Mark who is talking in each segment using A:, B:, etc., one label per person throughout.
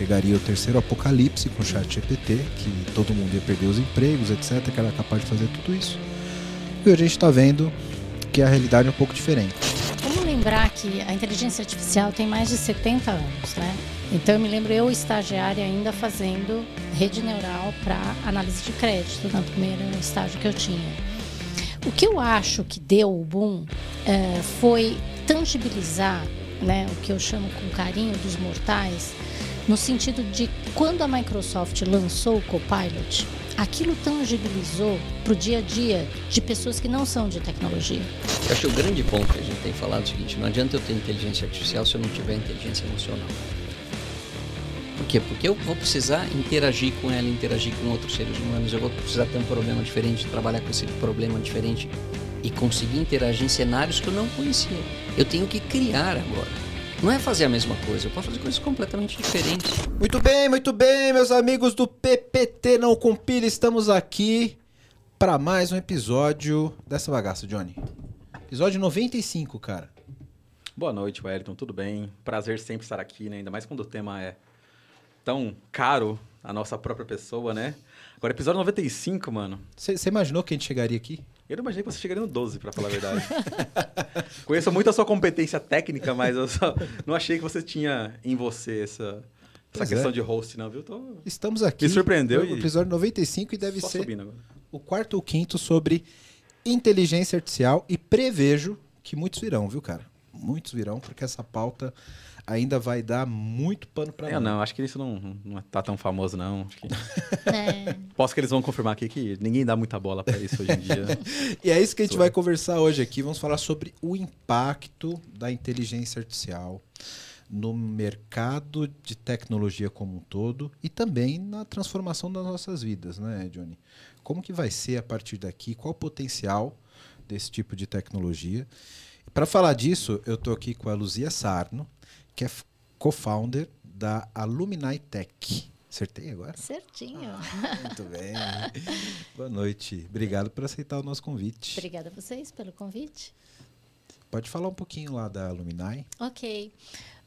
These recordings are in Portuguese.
A: chegaria o terceiro apocalipse com o chat GPT, que todo mundo ia perder os empregos, etc, que era capaz de fazer tudo isso. E hoje a gente está vendo que a realidade é um pouco diferente.
B: Vamos lembrar que a inteligência artificial tem mais de 70 anos, né? Então eu me lembro eu estagiária ainda fazendo rede neural para análise de crédito no primeiro estágio que eu tinha. O que eu acho que deu o boom é, foi tangibilizar, né, o que eu chamo com carinho dos mortais, no sentido de quando a Microsoft lançou o Copilot, aquilo tangibilizou para o dia a dia de pessoas que não são de tecnologia.
C: Eu acho que o grande ponto que a gente tem falado é o seguinte: não adianta eu ter inteligência artificial se eu não tiver inteligência emocional. Por quê? Porque eu vou precisar interagir com ela, interagir com outros seres humanos, eu vou precisar ter um problema diferente, trabalhar com esse problema diferente e conseguir interagir em cenários que eu não conhecia. Eu tenho que criar agora. Não é fazer a mesma coisa, eu posso fazer coisas completamente diferentes.
A: Muito bem, muito bem, meus amigos do PPT Não Compila, estamos aqui para mais um episódio dessa bagaça, Johnny. Episódio 95, cara.
D: Boa noite, Wellington, tudo bem? Prazer sempre estar aqui, né? Ainda mais quando o tema é tão caro a nossa própria pessoa, né? Agora, episódio 95, mano.
A: Você imaginou que a gente chegaria aqui?
D: Eu não imaginei que você chegaria no 12, para falar a verdade. Conheço muito a sua competência técnica, mas eu só não achei que você tinha em você essa, essa questão é. de host, não, viu? Tô...
A: Estamos aqui.
D: Me surpreendeu.
A: No episódio 95 e deve ser o quarto ou quinto sobre inteligência artificial e prevejo que muitos virão, viu, cara? Muitos virão, porque essa pauta ainda vai dar muito pano para
D: Eu não, acho que isso não, não tá tão famoso, não. Que... É. Posso que eles vão confirmar aqui que ninguém dá muita bola para isso hoje em dia.
A: e é isso que a gente vai conversar hoje aqui. Vamos falar sobre o impacto da inteligência artificial no mercado de tecnologia como um todo e também na transformação das nossas vidas, né, Johnny? Como que vai ser a partir daqui? Qual o potencial desse tipo de tecnologia? Para falar disso, eu estou aqui com a Luzia Sarno, que é co-founder da Alumni Tech. Acertei agora?
B: Certinho.
A: Ah, muito bem. Boa noite. Obrigado por aceitar o nosso convite.
B: Obrigada a vocês pelo convite.
A: Pode falar um pouquinho lá da Alumni?
B: Ok.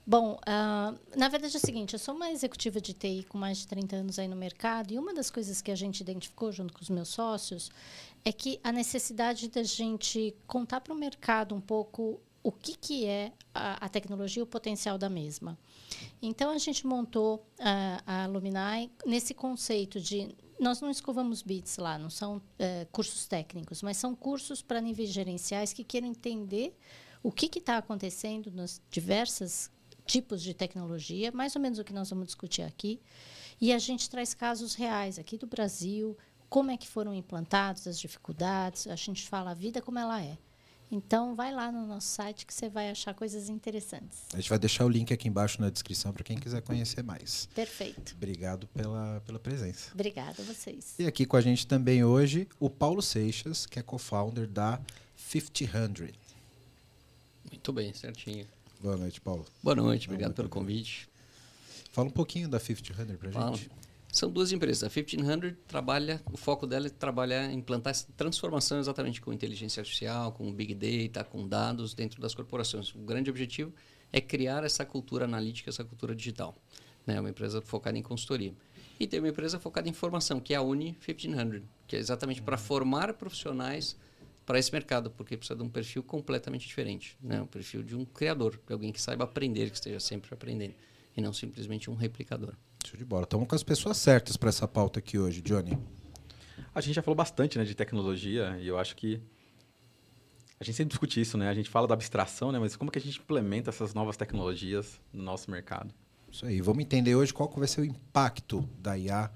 B: Bom, uh, na verdade é o seguinte, eu sou uma executiva de TI com mais de 30 anos aí no mercado e uma das coisas que a gente identificou junto com os meus sócios é que a necessidade da gente contar para o mercado um pouco o que, que é a, a, tecnologia e o potencial da mesma. Então, a gente montou a, a Luminai nesse conceito de nós não escovamos bits lá, não são é, cursos técnicos, mas são cursos para níveis gerenciais que queiram entender o que está acontecendo nos diversos tipos de tecnologia, mais ou menos o que nós vamos discutir aqui. E a gente traz casos reais aqui do Brasil, como é que foram implantados, as dificuldades, a gente fala a vida como ela é. Então, vai lá no nosso site que você vai achar coisas interessantes.
A: A gente vai deixar o link aqui embaixo na descrição para quem quiser conhecer mais.
B: Perfeito.
A: Obrigado pela, pela presença.
B: Obrigada a vocês.
A: E aqui com a gente também hoje o Paulo Seixas, que é co-founder da 5000.
C: Muito bem, certinho.
A: Boa noite, Paulo.
C: Boa noite, obrigado pelo convite.
A: Fala um pouquinho da 5000 para a gente.
C: São duas empresas. A 1500 trabalha, o foco dela é trabalhar, implantar essa transformação exatamente com inteligência artificial, com big data, com dados dentro das corporações. O grande objetivo é criar essa cultura analítica, essa cultura digital. É né? uma empresa focada em consultoria. E tem uma empresa focada em formação, que é a Uni 1500, que é exatamente para formar profissionais para esse mercado, porque precisa de um perfil completamente diferente. Né? Um perfil de um criador, de alguém que saiba aprender, que esteja sempre aprendendo, e não simplesmente um replicador.
A: Show de bola. Estamos com as pessoas certas para essa pauta aqui hoje, Johnny.
D: A gente já falou bastante né, de tecnologia e eu acho que a gente sempre discute isso, né? A gente fala da abstração, né? Mas como que a gente implementa essas novas tecnologias no nosso mercado?
A: Isso aí. Vamos entender hoje qual vai ser o impacto da IA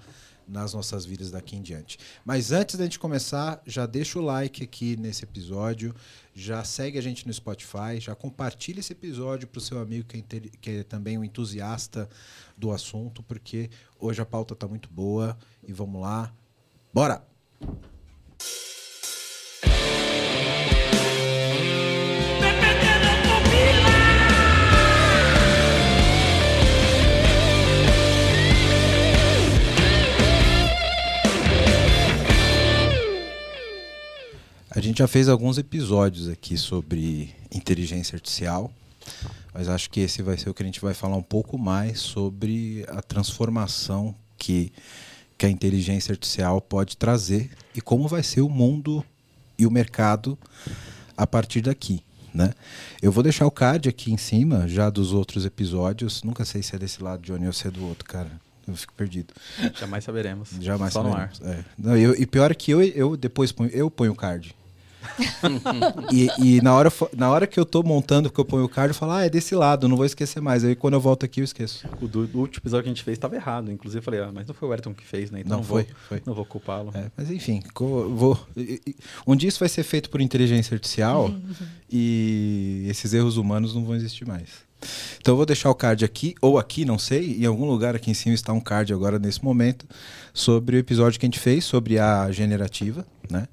A: nas nossas vidas daqui em diante. Mas antes da gente começar, já deixa o like aqui nesse episódio, já segue a gente no Spotify, já compartilha esse episódio para o seu amigo que é, que é, também um entusiasta do assunto, porque hoje a pauta está muito boa e vamos lá, bora! A gente já fez alguns episódios aqui sobre inteligência artificial, Mas acho que esse vai ser o que a gente vai falar um pouco mais sobre a transformação que, que a inteligência artificial pode trazer e como vai ser o mundo e o mercado a partir daqui. Né? Eu vou deixar o card aqui em cima, já dos outros episódios. Nunca sei se é desse lado, Johnny, ou se é do outro, cara. Eu fico perdido.
D: Jamais saberemos.
A: Jamais
D: Só
A: saberemos. É. Não, eu, e pior é que eu, eu depois ponho, eu ponho o card. e, e na, hora, na hora que eu tô montando, que eu ponho o card, eu falo, ah, é desse lado, não vou esquecer mais. Aí quando eu volto aqui, eu esqueço.
D: O do, do último episódio que a gente fez estava errado. Inclusive, eu falei, ah, mas não foi o Ayrton que fez, né? Então
A: não, foi,
D: vou,
A: foi.
D: Não vou culpá-lo.
A: É, mas enfim, vou, um dia isso vai ser feito por inteligência artificial e esses erros humanos não vão existir mais. Então eu vou deixar o card aqui, ou aqui, não sei, em algum lugar aqui em cima está um card agora nesse momento, sobre o episódio que a gente fez sobre a generativa, né?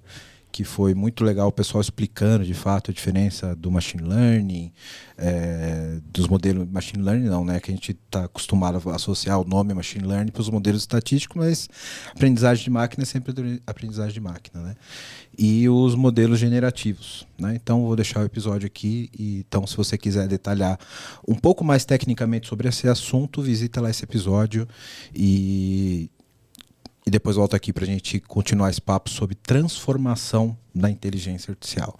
A: Que foi muito legal o pessoal explicando de fato a diferença do machine learning, é, dos modelos machine learning não, né? Que a gente está acostumado a associar o nome machine learning para os modelos estatísticos, mas aprendizagem de máquina é sempre aprendizagem de máquina, né? E os modelos generativos, né? Então vou deixar o episódio aqui e então se você quiser detalhar um pouco mais tecnicamente sobre esse assunto, visita lá esse episódio e e depois volto aqui para a gente continuar esse papo sobre transformação da inteligência artificial.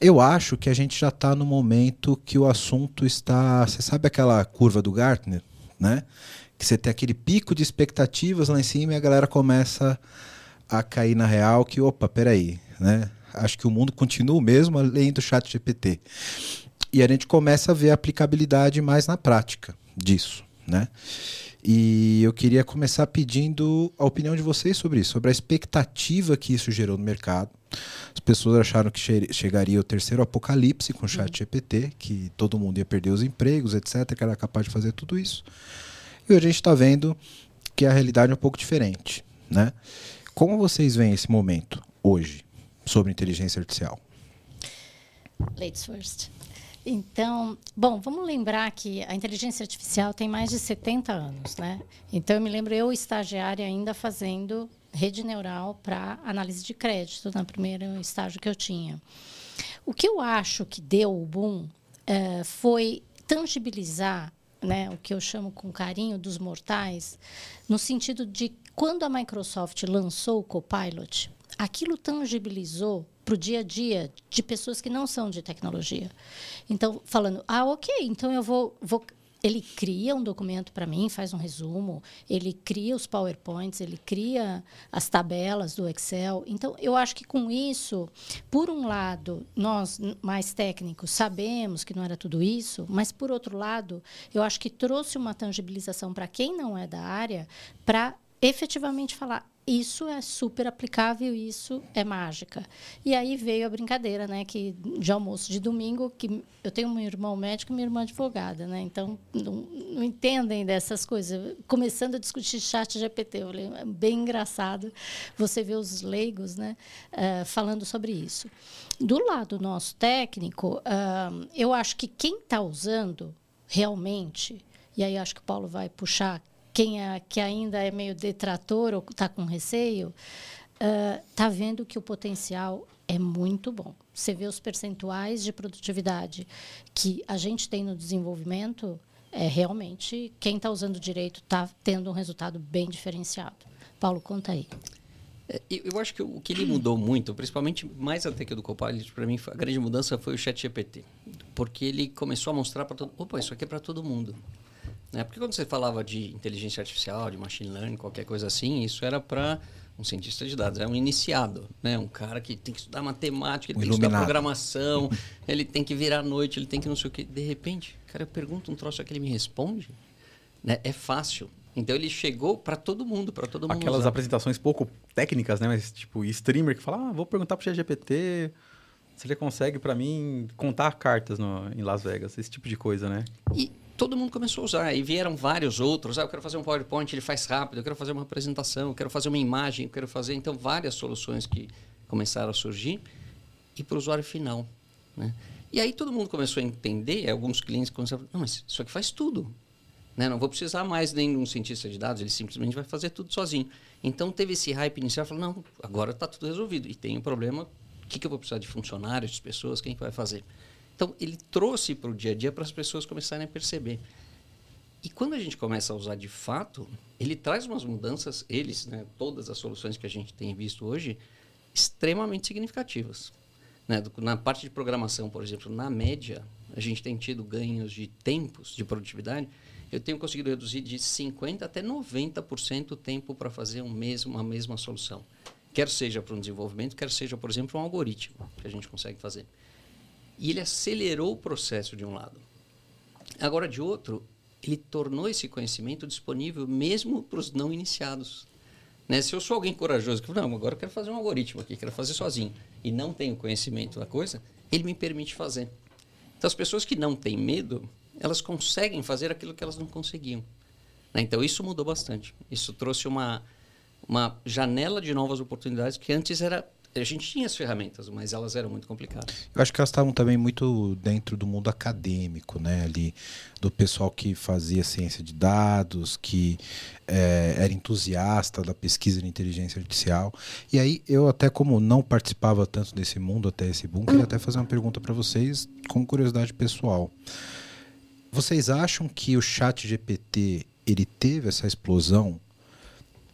A: Eu acho que a gente já está no momento que o assunto está. Você sabe aquela curva do Gartner, né? Que você tem aquele pico de expectativas lá em cima e a galera começa a cair na real que, opa, peraí, né? Acho que o mundo continua o mesmo além do chat GPT. E a gente começa a ver a aplicabilidade mais na prática disso, né? E eu queria começar pedindo a opinião de vocês sobre isso, sobre a expectativa que isso gerou no mercado. As pessoas acharam que che chegaria o terceiro apocalipse com o chat GPT, que todo mundo ia perder os empregos, etc., que era capaz de fazer tudo isso. E hoje a gente está vendo que a realidade é um pouco diferente. Né? Como vocês veem esse momento hoje sobre inteligência artificial?
B: Ladies first. Então, bom, vamos lembrar que a inteligência artificial tem mais de 70 anos, né? Então, eu me lembro eu estagiária ainda fazendo rede neural para análise de crédito no primeiro estágio que eu tinha. O que eu acho que deu o boom é, foi tangibilizar né, o que eu chamo com carinho dos mortais, no sentido de quando a Microsoft lançou o Copilot, aquilo tangibilizou para o dia a dia de pessoas que não são de tecnologia. Então, falando, ah, ok, então eu vou, vou ele cria um documento para mim, faz um resumo, ele cria os PowerPoints, ele cria as tabelas do Excel. Então, eu acho que com isso, por um lado, nós mais técnicos sabemos que não era tudo isso, mas por outro lado, eu acho que trouxe uma tangibilização para quem não é da área para efetivamente falar isso é super aplicável, isso é mágica. E aí veio a brincadeira, né, que de almoço de domingo, que eu tenho um irmão médico e minha irmã advogada, né, então não, não entendem dessas coisas. Começando a discutir chat GPT, eu falei, é bem engraçado você ver os leigos, né, uh, falando sobre isso. Do lado nosso técnico, uh, eu acho que quem está usando realmente, e aí acho que o Paulo vai puxar quem é, que ainda é meio detrator ou está com receio, está uh, vendo que o potencial é muito bom. Você vê os percentuais de produtividade que a gente tem no desenvolvimento, é realmente quem está usando direito está tendo um resultado bem diferenciado. Paulo, conta aí.
C: É, eu acho que o que ele mudou muito, principalmente mais até que o do Copilot, para mim a grande mudança foi o Chat GPT, porque ele começou a mostrar para todo, opa, isso aqui é para todo mundo. Né? Porque quando você falava de inteligência artificial, de machine learning, qualquer coisa assim, isso era para um cientista de dados, é um iniciado, né? Um cara que tem que estudar matemática, ele um tem iluminado. que estudar programação, ele tem que virar à noite, ele tem que não sei o quê. De repente, cara, eu pergunto um troço aqui, ele me responde, né? É fácil. Então ele chegou para todo mundo, para todo mundo.
D: Aquelas
C: usar.
D: apresentações pouco técnicas, né? Mas tipo, streamer que fala, ah, vou perguntar para o GPT se ele consegue para mim contar cartas no, em Las Vegas, esse tipo de coisa, né?
C: E todo mundo começou a usar. E vieram vários outros. Ah, eu quero fazer um PowerPoint, ele faz rápido. Eu quero fazer uma apresentação, eu quero fazer uma imagem, eu quero fazer. Então, várias soluções que começaram a surgir. E para o usuário final. Né? E aí todo mundo começou a entender, alguns clientes começaram a falar, não, mas isso aqui faz tudo. Né? Não vou precisar mais nem de um cientista de dados, ele simplesmente vai fazer tudo sozinho. Então teve esse hype inicial, falou, não, agora está tudo resolvido. E tem um problema, o que, que eu vou precisar de funcionários, de pessoas, quem vai fazer? Então, ele trouxe para o dia a dia para as pessoas começarem a perceber. E quando a gente começa a usar de fato, ele traz umas mudanças, eles, né, todas as soluções que a gente tem visto hoje, extremamente significativas. Né? Na parte de programação, por exemplo, na média, a gente tem tido ganhos de tempos de produtividade. Eu tenho conseguido reduzir de 50% até 90% o tempo para fazer um mesmo, uma mesma solução. Quer seja para um desenvolvimento, quer seja, por exemplo, um algoritmo que a gente consegue fazer. E ele acelerou o processo de um lado. Agora, de outro, ele tornou esse conhecimento disponível mesmo para os não iniciados. Né? Se eu sou alguém corajoso que não, agora eu quero fazer um algoritmo aqui, quero fazer sozinho, e não tenho conhecimento da coisa, ele me permite fazer. Então, as pessoas que não têm medo, elas conseguem fazer aquilo que elas não conseguiam. Né? Então, isso mudou bastante. Isso trouxe uma, uma janela de novas oportunidades que antes era a gente tinha as ferramentas, mas elas eram muito complicadas.
A: Eu acho que elas estavam também muito dentro do mundo acadêmico, né? Ali, do pessoal que fazia ciência de dados, que é, era entusiasta da pesquisa de inteligência artificial. E aí, eu até como não participava tanto desse mundo até esse boom, queria até fazer uma pergunta para vocês, como curiosidade pessoal. Vocês acham que o chat GPT ele teve essa explosão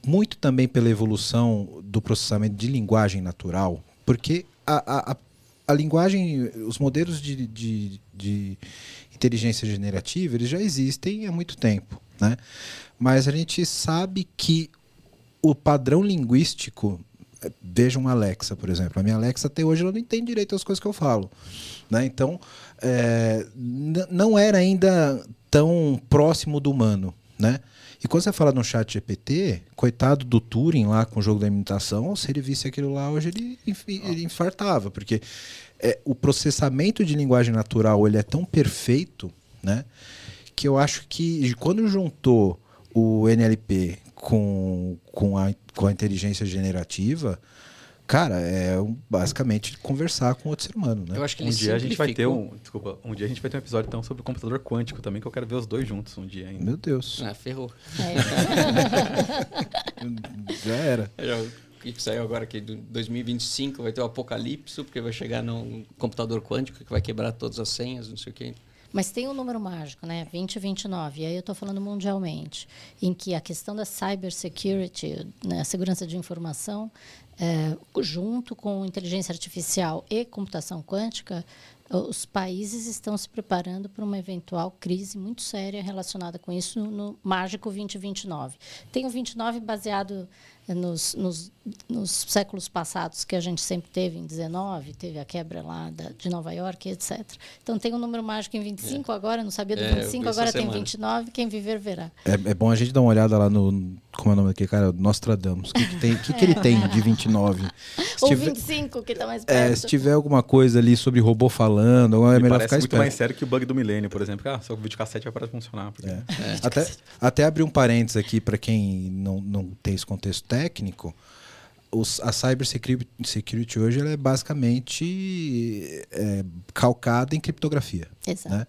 A: muito também pela evolução do processamento de linguagem natural, porque a, a, a linguagem, os modelos de, de, de, inteligência generativa, eles já existem há muito tempo, né? Mas a gente sabe que o padrão linguístico, veja uma Alexa, por exemplo, a minha Alexa até hoje ela não entende direito as coisas que eu falo, né? Então, é, não era ainda tão próximo do humano, né? E quando você fala no chat GPT, coitado do Turing lá com o jogo da imitação, se ele visse aquilo lá hoje, ele, ele infartava, porque é, o processamento de linguagem natural ele é tão perfeito, né? Que eu acho que quando juntou o NLP com, com, a, com a inteligência generativa, Cara, é basicamente conversar com outro ser humano, né?
D: Eu acho que um dia a gente vai ter um, desculpa, um dia a gente vai ter um episódio então sobre o computador quântico também que eu quero ver os dois juntos um dia ainda.
A: Meu Deus.
C: Ah, ferrou.
B: É.
A: Já era.
C: que saiu agora que em 2025 vai ter o apocalipse, porque vai chegar num computador quântico que vai quebrar todas as senhas, não sei o quê.
B: Mas tem um número mágico, né? 2029. E aí eu estou falando mundialmente, em que a questão da cybersecurity, né, a segurança de informação, é, junto com inteligência artificial e computação quântica, os países estão se preparando para uma eventual crise muito séria relacionada com isso no Mágico 2029. Tem o 29 baseado nos, nos, nos, séculos passados que a gente sempre teve em 19, teve a quebra lá da, de Nova York, etc. Então tem um número mágico em 25 é. agora, não sabia do é, 25, agora tem 29, quem viver verá.
A: É, é, bom a gente dar uma olhada lá no, como é o nome daquele cara? Nostradamus. O que, que, tem, que, que ele tem de 29?
B: Se Ou tiver, 25, que está mais perto.
A: É, se tiver alguma coisa ali sobre robô falando, é melhor ficar
D: muito
A: esperto.
D: mais sério que o bug do milênio, por exemplo. Ah, só o videocassete vai parar de funcionar. Porque... É.
A: É. Até, até abrir um parênteses aqui para quem não, não tem esse contexto técnico. Os, a cybersecurity hoje ela é basicamente é, calcada em criptografia.
B: Exato.
A: Né?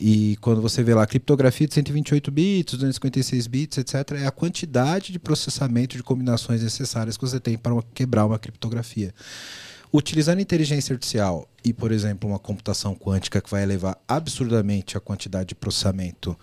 A: E quando você vê lá criptografia de 128 bits, 256 bits, etc., é a quantidade de processamento de combinações necessárias que você tem para uma, quebrar uma criptografia. Utilizando inteligência artificial e, por exemplo, uma computação quântica que vai elevar absurdamente a quantidade de processamento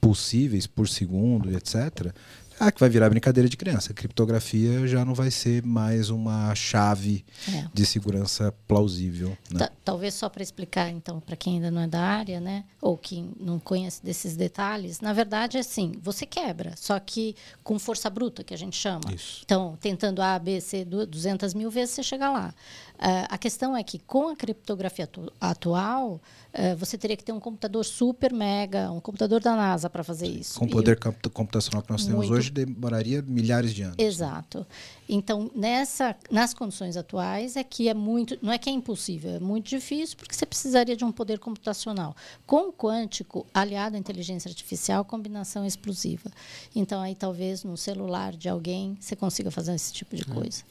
A: possíveis por segundo, etc., ah, que vai virar brincadeira de criança. A criptografia já não vai ser mais uma chave é. de segurança plausível. Né?
B: Talvez só para explicar, então, para quem ainda não é da área, né, ou que não conhece desses detalhes, na verdade é assim: você quebra, só que com força bruta, que a gente chama.
A: Isso.
B: Então, tentando A, B, C 200 mil vezes, você chega lá. Uh, a questão é que com a criptografia atu atual, uh, você teria que ter um computador super mega, um computador da NASA para fazer isso.
A: Com o poder e, computacional que nós temos muito, hoje, demoraria milhares de anos.
B: Exato. Então, nessa, nas condições atuais, é que é muito, não é que é impossível, é muito difícil, porque você precisaria de um poder computacional. Com o quântico, aliado à inteligência artificial, combinação explosiva. Então, aí talvez no celular de alguém você consiga fazer esse tipo de hum. coisa.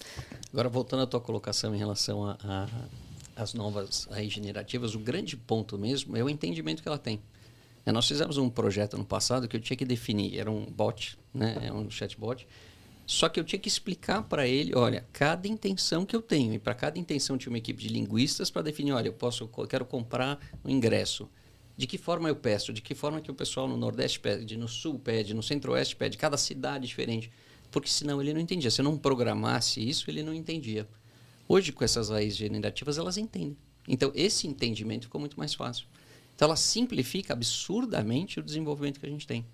C: Agora, voltando à tua colocação em relação às novas regenerativas, o grande ponto mesmo é o entendimento que ela tem. É, nós fizemos um projeto no passado que eu tinha que definir, era um bot, né, é um chatbot, Só que eu tinha que explicar para ele, olha, cada intenção que eu tenho. E para cada intenção tinha uma equipe de linguistas para definir, olha, eu posso, eu quero comprar um ingresso. De que forma eu peço? De que forma que o pessoal no Nordeste pede, no Sul pede, no Centro-Oeste pede, cada cidade diferente. Porque senão ele não entendia. Se eu não programasse isso, ele não entendia. Hoje, com essas raízes generativas, elas entendem. Então, esse entendimento ficou muito mais fácil. Então, ela simplifica absurdamente o desenvolvimento que a gente tem.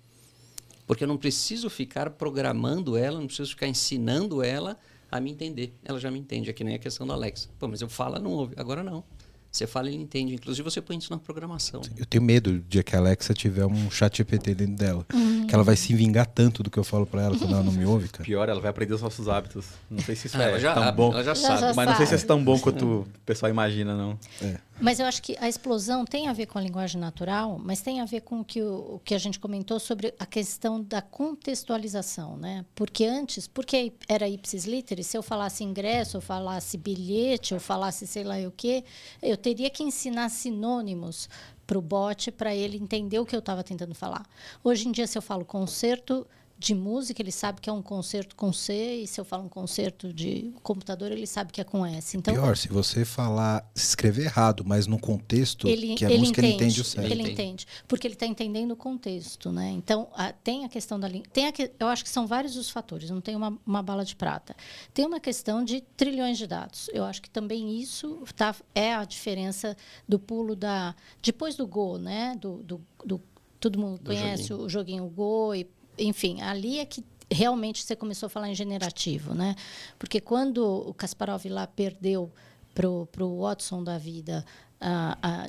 C: Porque eu não preciso ficar programando ela, não preciso ficar ensinando ela a me entender. Ela já me entende, é que nem a questão da Alexa. Pô, mas eu falo, não ouve. Agora não. Você fala, ele entende. Inclusive, você põe isso na programação.
A: Eu tenho medo de que a Alexa tiver um chat GPT dentro dela. Uhum. Que ela vai se vingar tanto do que eu falo para ela quando ela não me ouve, cara.
D: Pior, ela vai aprender os nossos hábitos. Não sei se isso
C: ah,
D: é
C: já,
D: tão bom.
C: Ela já, já sabe.
D: mas não sei se é tão bom quanto o pessoal imagina, não. É.
B: Mas eu acho que a explosão tem a ver com a linguagem natural, mas tem a ver com o que, o, que a gente comentou sobre a questão da contextualização, né? Porque antes, porque era ipsis literis, se eu falasse ingresso, eu falasse bilhete, eu falasse sei lá o quê, eu teria que ensinar sinônimos para o bot para ele entender o que eu estava tentando falar. Hoje em dia, se eu falo concerto, de música, ele sabe que é um concerto com C, e se eu falo um concerto de computador, ele sabe que é com S. Então,
A: Pior, se você falar, escrever errado, mas no contexto ele, que a ele música, entende, ele entende o certo.
B: Ele entende, porque ele está entendendo o contexto, né? Então, a, tem a questão da tem a, eu acho que são vários os fatores, não tem uma, uma bala de prata. Tem uma questão de trilhões de dados. Eu acho que também isso tá, é a diferença do pulo da depois do Go, né? Do, do, do todo mundo do conhece joguinho. o joguinho Go e enfim, ali é que realmente você começou a falar em generativo, né? Porque quando o Kasparov lá perdeu para o Watson da vida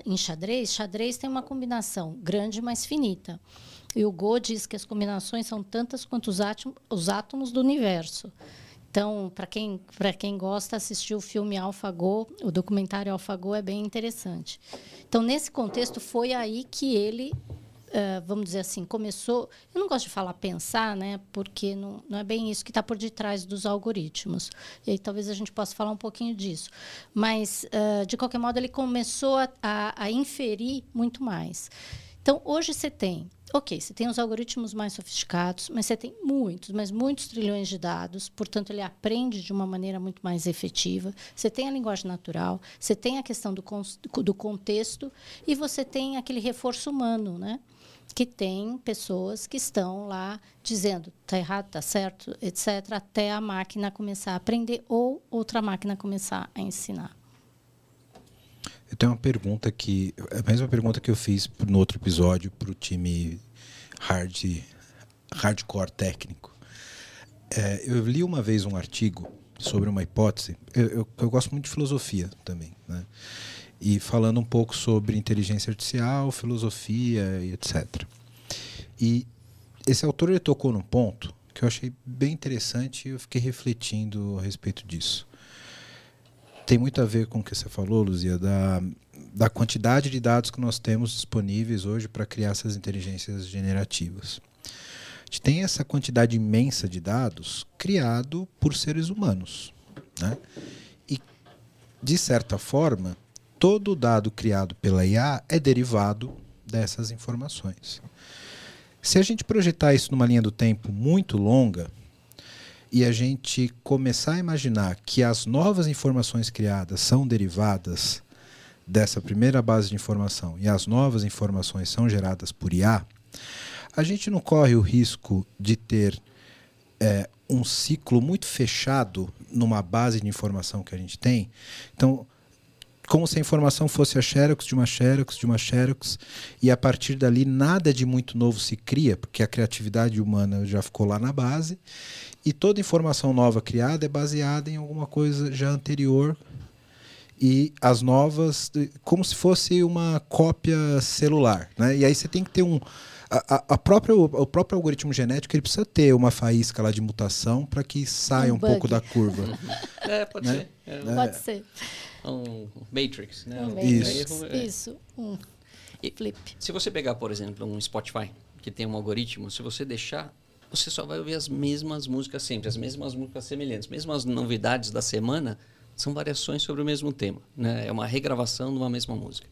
B: em xadrez, xadrez tem uma combinação grande, mas finita. E o Go diz que as combinações são tantas quanto os, átomos, os átomos do universo. Então, para quem, quem gosta, assistir o filme AlphaGo, o documentário AlphaGo é bem interessante. Então, nesse contexto, foi aí que ele Uh, vamos dizer assim, começou. Eu não gosto de falar pensar, né? Porque não, não é bem isso que está por detrás dos algoritmos. E aí talvez a gente possa falar um pouquinho disso. Mas, uh, de qualquer modo, ele começou a, a, a, inferir muito mais. Então, hoje você tem. Ok, você tem os algoritmos mais sofisticados, mas você tem muitos, mas muitos trilhões de dados, portanto, ele aprende de uma maneira muito mais efetiva. Você tem a linguagem natural, você tem a questão do, do contexto e você tem aquele reforço humano, né? Que tem pessoas que estão lá dizendo está errado, está certo, etc., até a máquina começar a aprender ou outra máquina começar a ensinar.
A: Eu tenho uma pergunta que a mesma pergunta que eu fiz no outro episódio para o time hard, hardcore técnico. É, eu li uma vez um artigo sobre uma hipótese. Eu, eu, eu gosto muito de filosofia também, né? E falando um pouco sobre inteligência artificial, filosofia e etc. E esse autor ele tocou num ponto que eu achei bem interessante e eu fiquei refletindo a respeito disso. Tem muito a ver com o que você falou, Luzia, da, da quantidade de dados que nós temos disponíveis hoje para criar essas inteligências generativas. A gente tem essa quantidade imensa de dados criado por seres humanos. Né? E, de certa forma, todo dado criado pela IA é derivado dessas informações. Se a gente projetar isso numa linha do tempo muito longa e a gente começar a imaginar que as novas informações criadas são derivadas dessa primeira base de informação e as novas informações são geradas por IA, a gente não corre o risco de ter é, um ciclo muito fechado numa base de informação que a gente tem. Então, como se a informação fosse a xerox de uma xerox de uma xerox e a partir dali nada de muito novo se cria, porque a criatividade humana já ficou lá na base e toda informação nova criada é baseada em alguma coisa já anterior e as novas como se fosse uma cópia celular, né? E aí você tem que ter um a, a própria, o próprio algoritmo genético ele precisa ter uma faísca lá de mutação para que saia um, um pouco da curva.
C: é, pode né? ser. É.
B: Pode ser
C: um Matrix, né?
B: Um Isso. É. Isso, um flip.
C: Se você pegar, por exemplo, um Spotify, que tem um algoritmo, se você deixar, você só vai ouvir as mesmas músicas sempre, as mesmas músicas semelhantes, mesmo as novidades da semana são variações sobre o mesmo tema, né? É uma regravação de uma mesma música.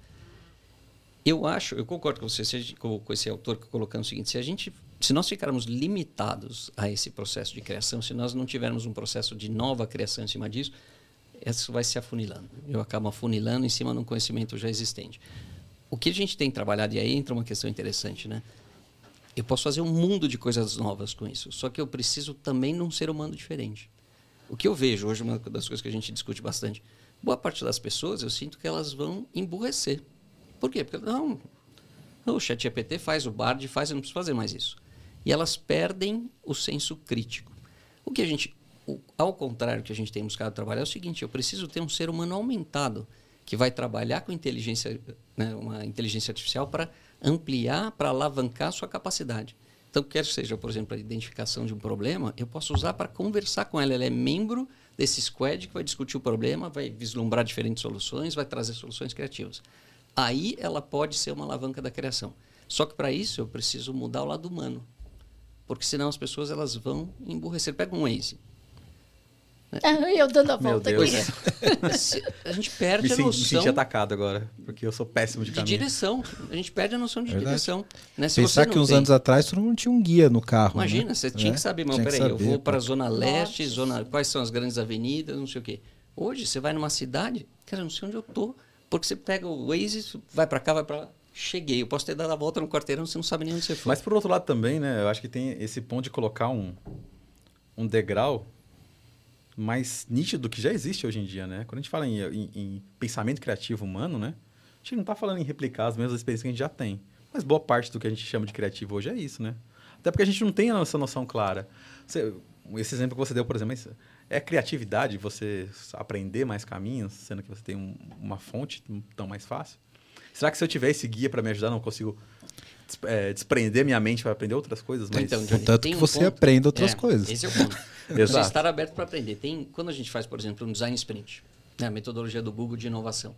C: Eu acho, eu concordo com você, com esse autor colocando o seguinte: se a gente se nós ficarmos limitados a esse processo de criação, se nós não tivermos um processo de nova criação em cima disso, isso vai se afunilando. Eu acabo afunilando em cima de um conhecimento já existente. O que a gente tem trabalhado, e aí entra uma questão interessante, né? Eu posso fazer um mundo de coisas novas com isso, só que eu preciso também de um ser humano diferente. O que eu vejo hoje, uma das coisas que a gente discute bastante, boa parte das pessoas, eu sinto que elas vão emburrecer. Por quê? Porque, não, o ChatGPT faz, o Bard faz, eu não preciso fazer mais isso. E elas perdem o senso crítico. O que a gente, ao contrário que a gente tem buscado trabalhar é o seguinte, eu preciso ter um ser humano aumentado que vai trabalhar com inteligência, né, uma inteligência artificial para ampliar, para alavancar a sua capacidade. Então, quer seja, por exemplo, a identificação de um problema, eu posso usar para conversar com ela. Ela é membro desse squad que vai discutir o problema, vai vislumbrar diferentes soluções, vai trazer soluções criativas. Aí ela pode ser uma alavanca da criação. Só que para isso eu preciso mudar o lado humano. Porque senão as pessoas elas vão emburrecer. Pega um Waze.
B: Eu dando a volta
D: Meu
B: aqui.
D: Deus.
C: A gente perde
D: Me,
C: a
D: sen- me
C: noção
D: senti atacado agora, porque eu sou péssimo de
C: de
D: caminho.
C: direção. A gente perde a noção de
A: Verdade.
C: direção. Né? Se
A: Pensar que uns
C: tem-
A: anos atrás todo mundo tinha um guia no carro.
C: Imagina,
A: né?
C: você tinha
A: É,
C: que saber, mas peraí, eu vou para a. Zona Leste,
B: Nossa.
C: zona, quais são as grandes avenidas, não sei o quê. Hoje, você vai numa cidade, cara, eu não sei onde eu tô. Porque você pega o Waze, vai para cá, vai para lá. Cheguei, eu posso ter dado a volta no quarteirão, você não sabe nem onde você foi.
D: Mas por outro lado também, né? Eu acho que tem esse ponto de colocar um, um degrau mais nítido do que já existe hoje em dia, né? Quando a gente fala em, em- em pensamento criativo humano, né? A gente não está falando em replicar as mesmas experiências que a gente já tem. Mas boa parte do que a gente chama de criativo hoje é isso, né? Até porque a gente não tem essa noção clara. Você- esse exemplo que você deu, por exemplo, é criatividade você aprender mais caminhos, sendo que você tem um- uma fonte tão mais fácil? Será que se eu tiver esse guia para me ajudar, não consigo é, desprender minha mente para aprender outras coisas? Mas...
C: Então,
A: Contanto
C: tem
A: que
C: um
A: você
C: ponto-
A: aprenda outras
C: É,
A: coisas.
C: Esse é o ponto. você estar aberto para aprender. Tem, quando a gente faz, por exemplo, um design sprint, né, a metodologia do Google de inovação,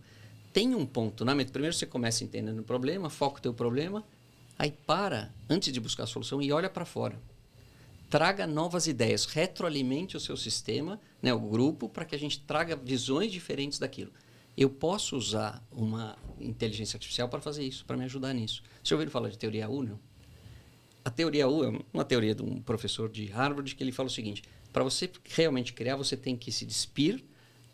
C: tem um ponto. Na primeiro você começa entendendo o problema, foca o teu problema, aí para, antes de buscar a solução, e olha para fora. Traga novas ideias, retroalimente o seu sistema, né, o grupo, para que a gente traga visões diferentes daquilo. Eu posso usar uma inteligência artificial para fazer isso, para me ajudar nisso. Você ouviu falar de teoria U, não? A teoria U é uma teoria de um professor de Harvard que ele fala o seguinte: para você realmente criar, você tem que se despir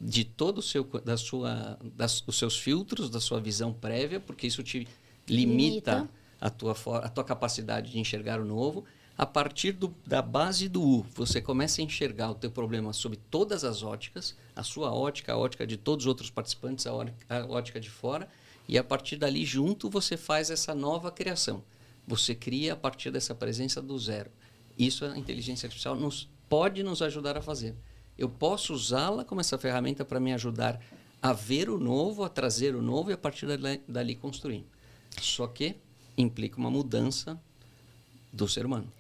C: de todo o seu da sua das, dos seus filtros, da sua visão prévia, porque isso te limita,
B: Limita.
C: a tua a tua capacidade de enxergar o novo. A partir do, da base do U, você começa a enxergar o teu problema sob todas as óticas, a sua ótica, a ótica de todos os outros participantes, a a ótica de fora, e a partir dali junto você faz essa nova criação. Você cria a partir dessa presença do zero. Isso a inteligência artificial nos, pode nos ajudar a fazer. Eu posso usá-la como essa ferramenta para me ajudar a ver o novo, a trazer o novo e a partir dali, dali construir. Só que implica uma mudança do ser humano.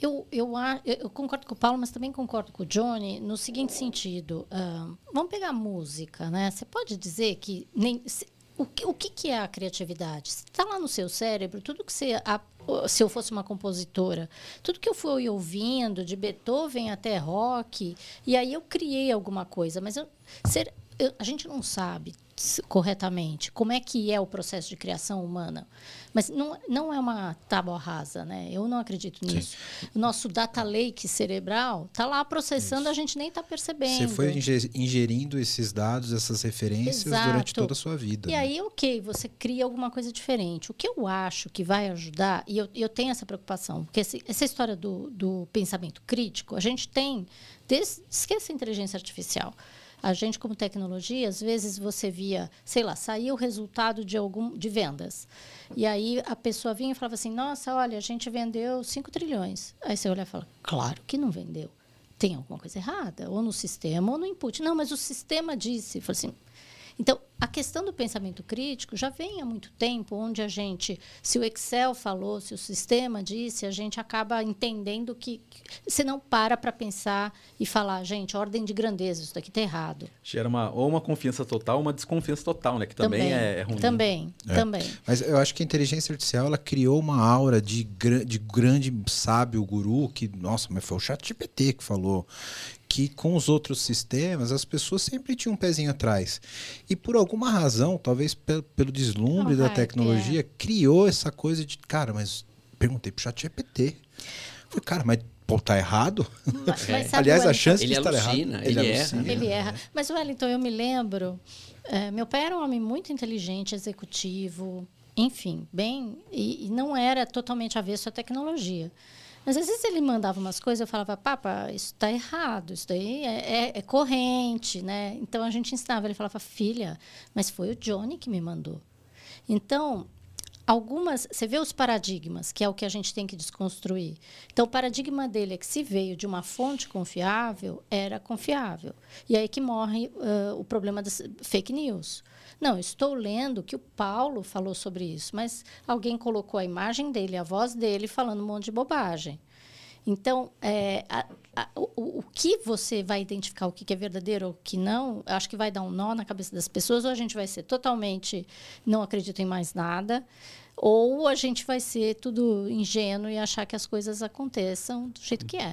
B: Eu, eu, eu- concordo com o Paulo, mas também concordo com o Johnny no seguinte sentido. ah, vamos pegar música, né? Você pode dizer que nem se- o, que, o que, que é a criatividade? Está lá no seu cérebro, tudo que você. a- se eu fosse uma compositora, tudo que eu fui ouvindo, de Beethoven até rock, e aí eu criei alguma coisa, mas eu, ser- eu- a gente não sabe corretamente como é que é o processo de criação humana. Mas não, não é uma tábua rasa, né? Eu não acredito nisso. O nosso data lake cerebral está lá processando, a gente nem está percebendo.
A: Você foi inge- ingerindo esses dados, essas referências durante
B: Exato.
A: toda a sua vida.
B: E
A: né?
B: aí, ok, você cria alguma coisa diferente. O que eu acho que vai ajudar, e eu, eu tenho essa preocupação, porque esse- essa história do, do pensamento crítico, a gente tem. Des, esqueça a inteligência artificial. A gente, como tecnologia, às vezes você via, sei lá, saía o resultado de algum de vendas. E aí a pessoa vinha e falava assim: nossa, olha, a gente vendeu 5 trilhões. Aí você olha e fala: claro que não vendeu. Tem alguma coisa errada, ou no sistema ou no input. Não, mas o sistema disse. Fala assim, então, a questão do pensamento crítico já vem há muito tempo, onde a gente, se o Excel falou, se o sistema disse, a gente acaba entendendo que, que você não para para pensar e falar, gente, ordem de grandeza, isso daqui está errado.
D: Gera uma, ou uma confiança total ou uma desconfiança total, né? Que também, é, é ruim.
B: Também,
A: É.
B: também.
A: Mas eu acho que a inteligência artificial ela criou uma aura de, gra- de grande sábio guru que, nossa, mas foi o chat GPT que falou que com os outros sistemas as pessoas sempre tinham um pezinho atrás. E por alguma razão, talvez pe- pelo deslumbre
B: Um
A: da tecnologia, criou essa coisa de, cara, mas perguntei pro chat GPT. Falei, cara, mas pô, tá errado?
B: Mas,
A: Aliás, a
B: Wellington?
A: chance
C: Ele
A: de estar
C: alucina,
A: errado.
C: ele erra.
A: alucina.
B: Ele erra. Mas, Wellington, eu me lembro. é, meu pai era um homem muito inteligente, executivo, enfim, bem. E, e não era totalmente avesso à tecnologia. Mas às vezes ele mandava umas coisas, eu falava, papa, isso está errado, isso daí é, é- é corrente, né? Então a gente ensinava, ele falava, filha, mas foi o Johnny que me mandou. Então, algumas. Você vê os paradigmas, que é o que a gente tem que desconstruir. Então, o paradigma dele é que se veio de uma fonte confiável, era confiável. E aí que morre ah, o problema das fake news. Não, estou lendo que o Paulo falou sobre isso, mas alguém colocou a imagem dele, a voz dele, falando um monte de bobagem. Então, é, a- a- o, o que você vai identificar o que é verdadeiro ou o que não, acho que vai dar um nó na cabeça das pessoas, ou a gente vai ser totalmente não acredito em mais nada, ou a gente vai ser tudo ingênuo e achar que as coisas aconteçam do jeito que é.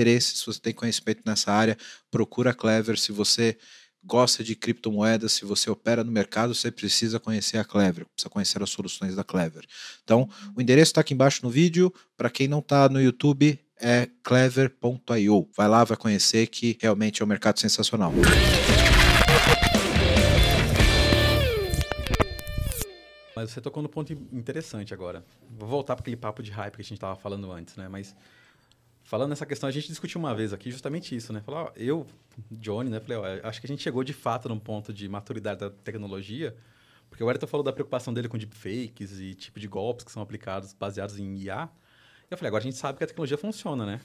A: se você tem conhecimento nessa área, procura a Clever. Se você gosta de criptomoedas, se você opera no mercado, você precisa conhecer a Clever, precisa conhecer as soluções da Clever. Então, o endereço está aqui embaixo no vídeo. Para quem não está no YouTube, é clever.io. Vai lá, vai conhecer que realmente é um mercado sensacional.
D: Mas você tocou no ponto interessante agora. Vou voltar para aquele papo de hype que a gente estava falando antes, né? Mas falando nessa questão, a gente discutiu uma vez aqui justamente isso, né? Falar, ó, eu, Johnny, né? Falei, ó, acho que a gente chegou de fato num ponto de maturidade da tecnologia, porque o Ayrton falou da preocupação dele com deepfakes e tipo de golpes que são aplicados baseados em IA. E eu falei, agora a gente sabe que a tecnologia funciona, né?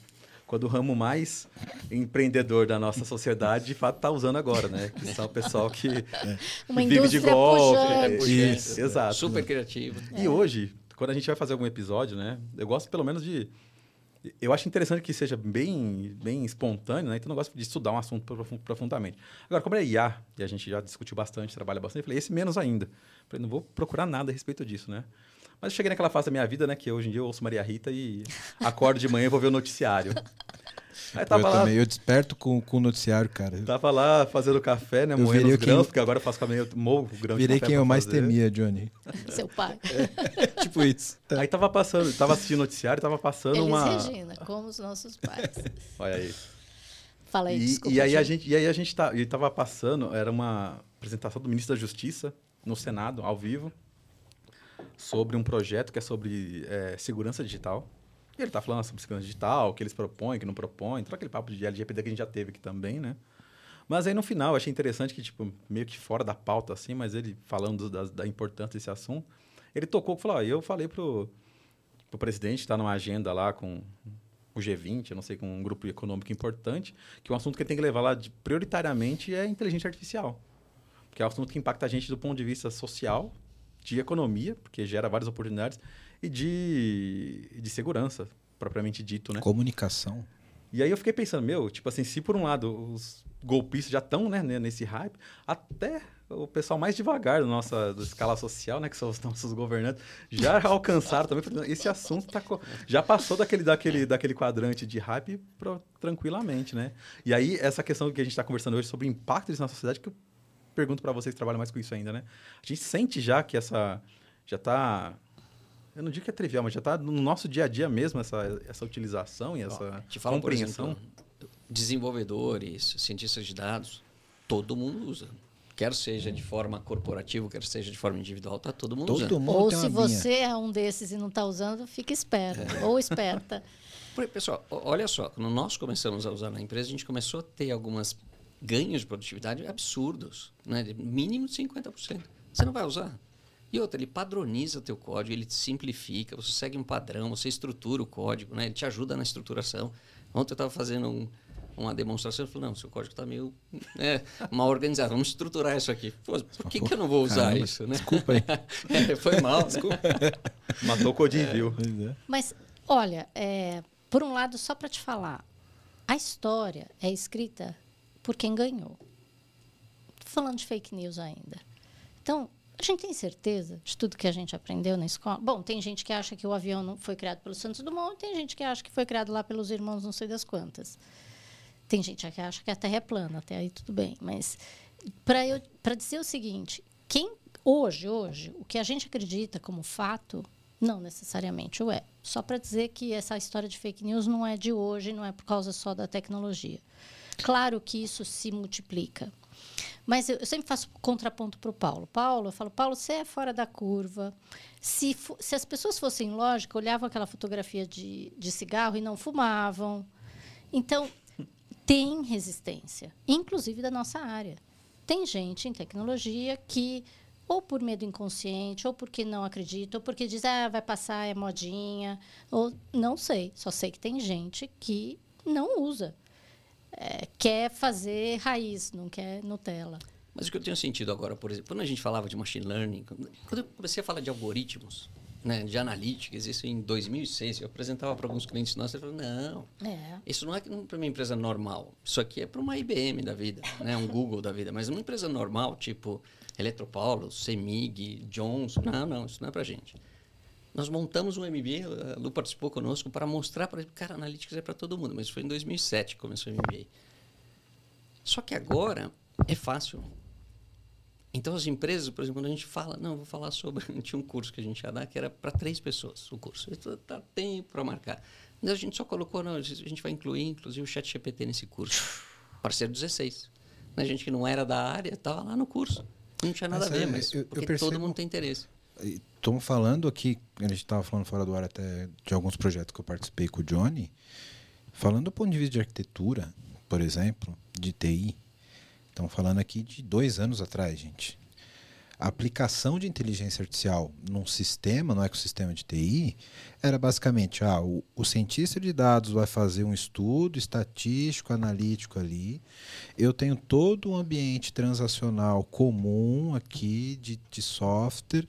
D: Quando o ramo mais empreendedor da nossa sociedade, de fato, está usando agora, né? Que são o pessoal que,
B: Uma
D: que vive de
B: indústria
D: golpe.
B: pujante.
D: é, Isso, exato.
C: Super criativo.
D: E hoje, quando a gente vai fazer algum episódio, né? Eu gosto pelo menos de. Eu acho interessante que seja bem, bem espontâneo, né? Então eu gosto de estudar um assunto profu- profundamente. Agora, como é IA, e a gente já discutiu bastante, trabalha bastante, eu falei, esse menos ainda. Falei, não vou procurar nada a respeito disso, né? Mas eu cheguei naquela fase da minha vida, né? Que hoje em dia eu ouço Maria Rita e acordo de manhã e vou ver o noticiário. Aí
A: eu
D: tava lá,
A: também, eu desperto com, com o noticiário, cara.
D: tava lá fazendo café, né?
A: Eu
D: Moendo
A: virei
D: os
A: quem
D: grãos,
A: eu-
D: porque agora eu faço caminho, movo o grão de
A: Virei
D: café
A: quem eu mais
D: fazer.
A: temia, Johnny.
B: Seu pai.
A: tipo isso.
D: Aí tava passando, tava assistindo o noticiário, tava passando
B: Eles
D: uma.
B: Regina, como os nossos pais.
D: Olha aí.
B: Fala aí,
D: E,
B: desculpa.
D: e aí a gente, e aí a gente tá, e tava passando, era uma apresentação do ministro da Justiça no Senado, ao vivo, sobre um projeto que é sobre é, segurança digital. E ele tá falando sobre segurança digital, que eles propõem, que não propõem, todo aquele papo de LGPD que a gente já teve aqui também, né? Mas aí no final achei interessante que, tipo, meio que fora da pauta, assim, mas ele falando da, da importância desse assunto, ele tocou falou: ó, eu falei pro, pro presidente, está numa agenda lá com o G20, eu não sei, com um grupo econômico importante, que o assunto que ele tem que levar lá de- prioritariamente é inteligência artificial. Que é um assunto que impacta a gente do ponto de vista social, de economia, porque gera várias oportunidades, e de, de segurança, propriamente dito, né?
A: Comunicação.
D: E aí eu fiquei pensando, meu, tipo assim, se por um lado os golpistas já estão né, nesse hype, até o pessoal mais devagar da nossa da escala social, né, que são os nossos governantes, já alcançaram também. Esse assunto tá, já passou daquele, daquele, daquele quadrante de hype pro- tranquilamente, né? E aí essa questão que a gente está conversando hoje sobre o impacto disso na sociedade, que eu pergunto para vocês que trabalham mais com isso ainda, né? A gente sente já que essa já está eu não digo que é trivial, mas já está no nosso dia a dia mesmo essa, essa utilização e essa
C: Te falo, por
D: compreensão.
C: exemplo, desenvolvedores, cientistas de dados, todo mundo usa. Quer seja de forma corporativa, quer seja de forma individual, tá todo mundo usando.
A: Todo mundo
B: Ou se você é um desses e não está usando, fica esperto. Ou esperta.
C: Pessoal, olha só, quando nós começamos a usar na empresa, a gente começou a ter algumas ganhos de produtividade absurdos, né? de mínimo de 50%. Você não vai usar. E outra, ele padroniza o teu código, ele te simplifica, você segue um padrão, você estrutura o código, né? ele te ajuda na estruturação. Ontem eu estava fazendo um, uma demonstração. Eu falei, não, seu código está meio é, mal organizado, vamos estruturar isso aqui. Pô, por que, que eu não vou usar Caramba, isso? Né?
A: Desculpa aí.
C: é, foi mal, desculpa.
D: Matou o codinho, viu?
B: É. Mas, olha, é, por um lado, só para te falar, a história é escrita por quem ganhou. Estou falando de fake news ainda. Então, a gente tem certeza de tudo que a gente aprendeu na escola? Bom, tem gente que acha que o avião não foi criado pelo Santos Dumont, tem gente que acha que foi criado lá pelos irmãos não sei das quantas. Tem gente que acha que a Terra é plana, até aí tudo bem. Mas para dizer o seguinte, quem hoje, hoje, o que a gente acredita como fato, não necessariamente o é. Só para dizer que essa história de fake news não é de hoje, não é por causa só da tecnologia. Claro que isso se multiplica. Mas eu, eu sempre faço contraponto para o Paulo. Paulo, eu falo, Paulo, você é fora da curva. Se, se as pessoas fossem lógicas, olhavam aquela fotografia de, de cigarro e não fumavam. Então, tem resistência, inclusive da nossa área. Tem gente em tecnologia que, ou por medo inconsciente, ou porque não acredita, ou porque diz, ah, vai passar, é modinha, ou não sei. Só sei que tem gente que não usa é, quer fazer raiz, não quer Nutella.
C: Mas o que eu tenho sentido agora, por exemplo, quando a gente falava de machine learning, quando eu comecei a falar de algoritmos, né, de analytics, isso em 2006, eu apresentava para alguns clientes nossos e falava, não, é. isso não é para uma empresa normal, isso aqui é para uma IBM da vida, né, um Google da vida, mas uma empresa normal, tipo Eletropaulo, Semig, Johnson, não, não, isso não é para gente. Nós montamos um MBA, a Lu participou conosco, para mostrar para cara, Analytics é para todo mundo, mas foi em 2007 que começou o MBA. Só que agora é fácil. Então, as empresas, por exemplo, quando a gente fala, não, vou falar sobre. Tinha um curso que a gente ia dar que era para três pessoas o curso. Está tá tempo para marcar. Mas a gente só colocou, não, a gente vai incluir, inclusive, o Chat GPT nesse curso. Parceiro 16. A gente que não era da área estava lá no curso. Não tinha nada mas, a ver, é, mas eu, porque eu percebo... todo mundo tem interesse.
A: Estamos falando aqui, a gente estava falando fora do ar até de alguns projetos que eu participei com o Johnny. Falando do ponto de vista de arquitetura, por exemplo, de TI, estamos falando aqui de dois anos atrás, gente. A aplicação de inteligência artificial num sistema, no ecossistema de TI, era basicamente: ah, o, o cientista de dados vai fazer um estudo estatístico, analítico ali. Eu tenho todo um ambiente transacional comum aqui de, de software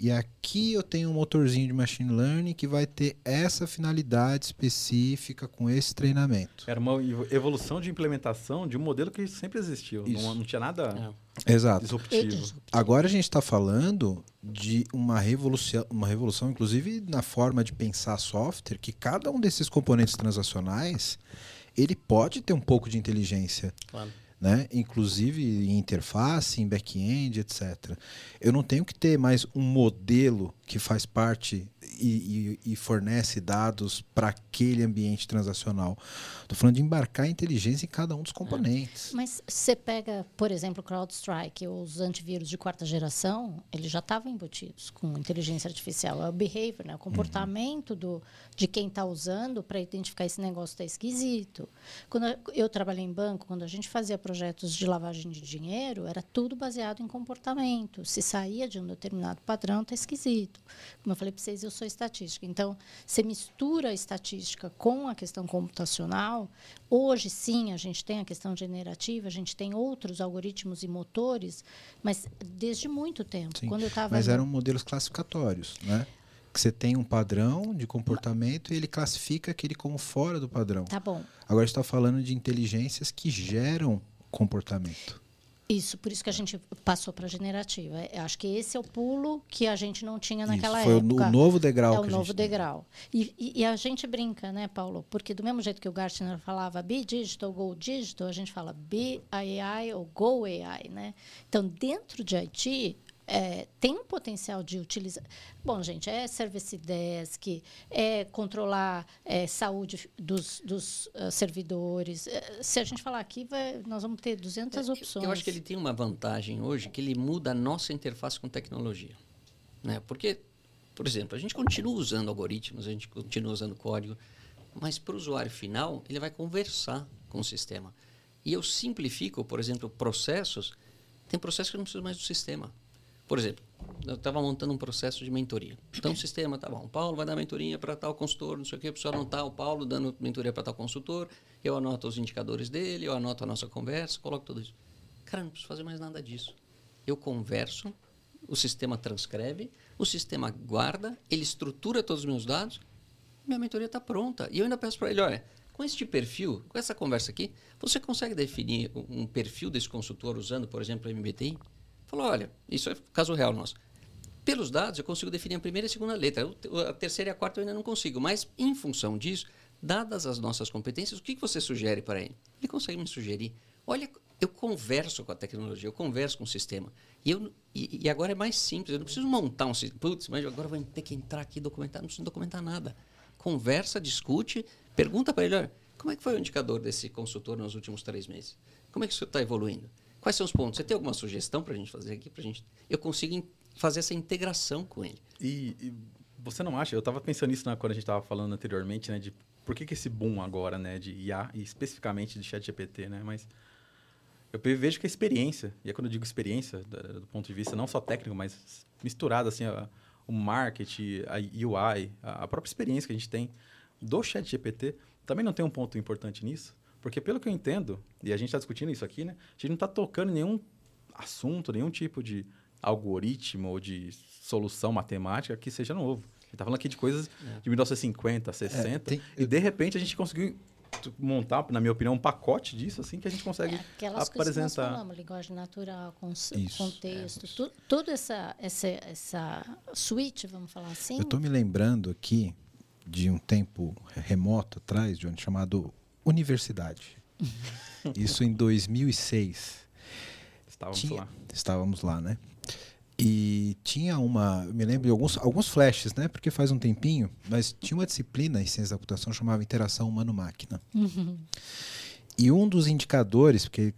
A: e aqui eu tenho um motorzinho de machine learning que vai ter essa finalidade específica com esse treinamento.
D: Era uma evolução de implementação de um modelo que sempre existiu. Não, não, tinha nada
A: é. Exato. disruptivo. Agora a gente está falando de uma revolução, uma revolução, inclusive na forma de pensar software, que cada um desses componentes transacionais ele pode ter um pouco de inteligência. Claro né? inclusive em interface, em back-end, etc. Eu não tenho que ter mais um modelo que faz parte e, e, e fornece dados para aquele ambiente transacional. Estou falando de embarcar a inteligência em cada um dos componentes.
B: É. Mas você pega, por exemplo, o CrowdStrike, os antivírus de quarta geração, eles já estavam embutidos com inteligência artificial. É o behavior, né? o comportamento uhum. do, de quem está usando para identificar esse negócio está esquisito. Quando eu trabalhei em banco, quando a gente fazia projetos de lavagem de dinheiro, era tudo baseado em comportamento. Se saía de um determinado padrão, está esquisito. Como eu falei para vocês, eu sou estatística. Então, você mistura a estatística com a questão computacional. Hoje, sim, a gente tem a questão generativa, a gente tem outros algoritmos e motores, mas desde muito tempo.
A: Sim, Quando eu tava mas eram modelos classificatórios, né? que você tem um padrão de comportamento e ele classifica aquele como fora do padrão.
B: Tá bom.
A: Agora está falando de inteligências que geram comportamento.
B: Isso, por isso que a gente passou para a generativa. Eu acho que esse é o pulo que a gente não tinha naquela
A: isso, foi
B: época.
A: Foi o novo degrau.
B: É o novo degrau. E, e, e, a gente brinca, né, Paulo? Porque do mesmo jeito que o Gartner falava be digital, go digital, a gente fala be AI ou go AI, né? Então, dentro de IT, é, tem um potencial de utilizar. Bom, gente, é Service Desk, é controlar é, saúde dos, dos uh, servidores. É, se a gente falar aqui, vai, nós vamos ter 200 é, opções.
C: Eu acho que ele tem uma vantagem hoje, que ele muda a nossa interface com tecnologia. Né? Porque, por exemplo, a gente continua usando algoritmos, a gente continua usando código, mas para o usuário final, ele vai conversar com o sistema. E eu simplifico, por exemplo, processos. Tem processos que eu não preciso mais do sistema Por exemplo, eu estava montando um processo de mentoria. Então, o sistema, tá bom, o Paulo vai dar mentoria para tal consultor, não sei o quê, precisa anotar o Paulo dando mentoria para tal consultor, eu anoto os indicadores dele, eu anoto a nossa conversa, coloco tudo isso. Cara, não preciso fazer mais nada disso. Eu converso, o sistema transcreve, o sistema guarda, ele estrutura todos os meus dados, minha mentoria está pronta. E eu ainda peço para ele, olha, com este perfil, com essa conversa aqui, você consegue definir um perfil desse consultor usando, por exemplo, o MBTI? Falou, olha, isso é caso real nosso. Pelos dados, eu consigo definir a primeira e a segunda letra. A terceira e a quarta eu ainda não consigo. Mas, em função disso, dadas as nossas competências, o que você sugere para ele? Ele consegue me sugerir. Olha, eu converso com a tecnologia, eu converso com o sistema. E, eu, e, e agora é mais simples, eu não preciso montar um sistema. Putz, mas agora vou ter que entrar aqui e documentar. Não preciso documentar nada. Conversa, discute, pergunta para ele, olha, como é que foi o indicador desse consultor nos últimos três meses? Como é que isso está evoluindo? Quais são os pontos? Você tem alguma sugestão para a gente fazer aqui? Pra gente... Eu consigo fazer essa integração com ele.
D: E, e você não acha? Eu estava pensando nisso na, quando a gente estava falando anteriormente, né? De por que, que esse boom agora, né? De IA e especificamente de chat GPT, né? Mas eu vejo que a experiência, e é quando eu digo experiência, do, do ponto de vista não só técnico, mas misturado, assim, a, o marketing, a UI, a, a própria experiência que a gente tem do chat GPT, também não tem um ponto importante nisso? Porque pelo que eu entendo, e a gente está discutindo isso aqui, né? A gente não está tocando nenhum assunto, nenhum tipo de algoritmo ou de solução matemática que seja novo. A gente está falando aqui de coisas é. de 1950, 60, é, tem, e de repente a gente conseguiu montar, na minha opinião, um pacote disso, assim, que a gente consegue é, aquelas apresentar. Coisas que nós falamos,
B: linguagem natural, isso, contexto, é, tu, tudo essa, essa, essa suíte, vamos falar assim.
A: Eu estou me lembrando aqui de um tempo remoto atrás, de um chamado universidade. Isso em 2006.
D: Estávamos tinha, lá.
A: Estávamos lá, né? E tinha uma, me lembro de alguns, alguns flashes, né? Porque faz um tempinho, mas tinha uma disciplina em ciência da computação chamada interação humano-máquina. Uhum. E um dos indicadores, porque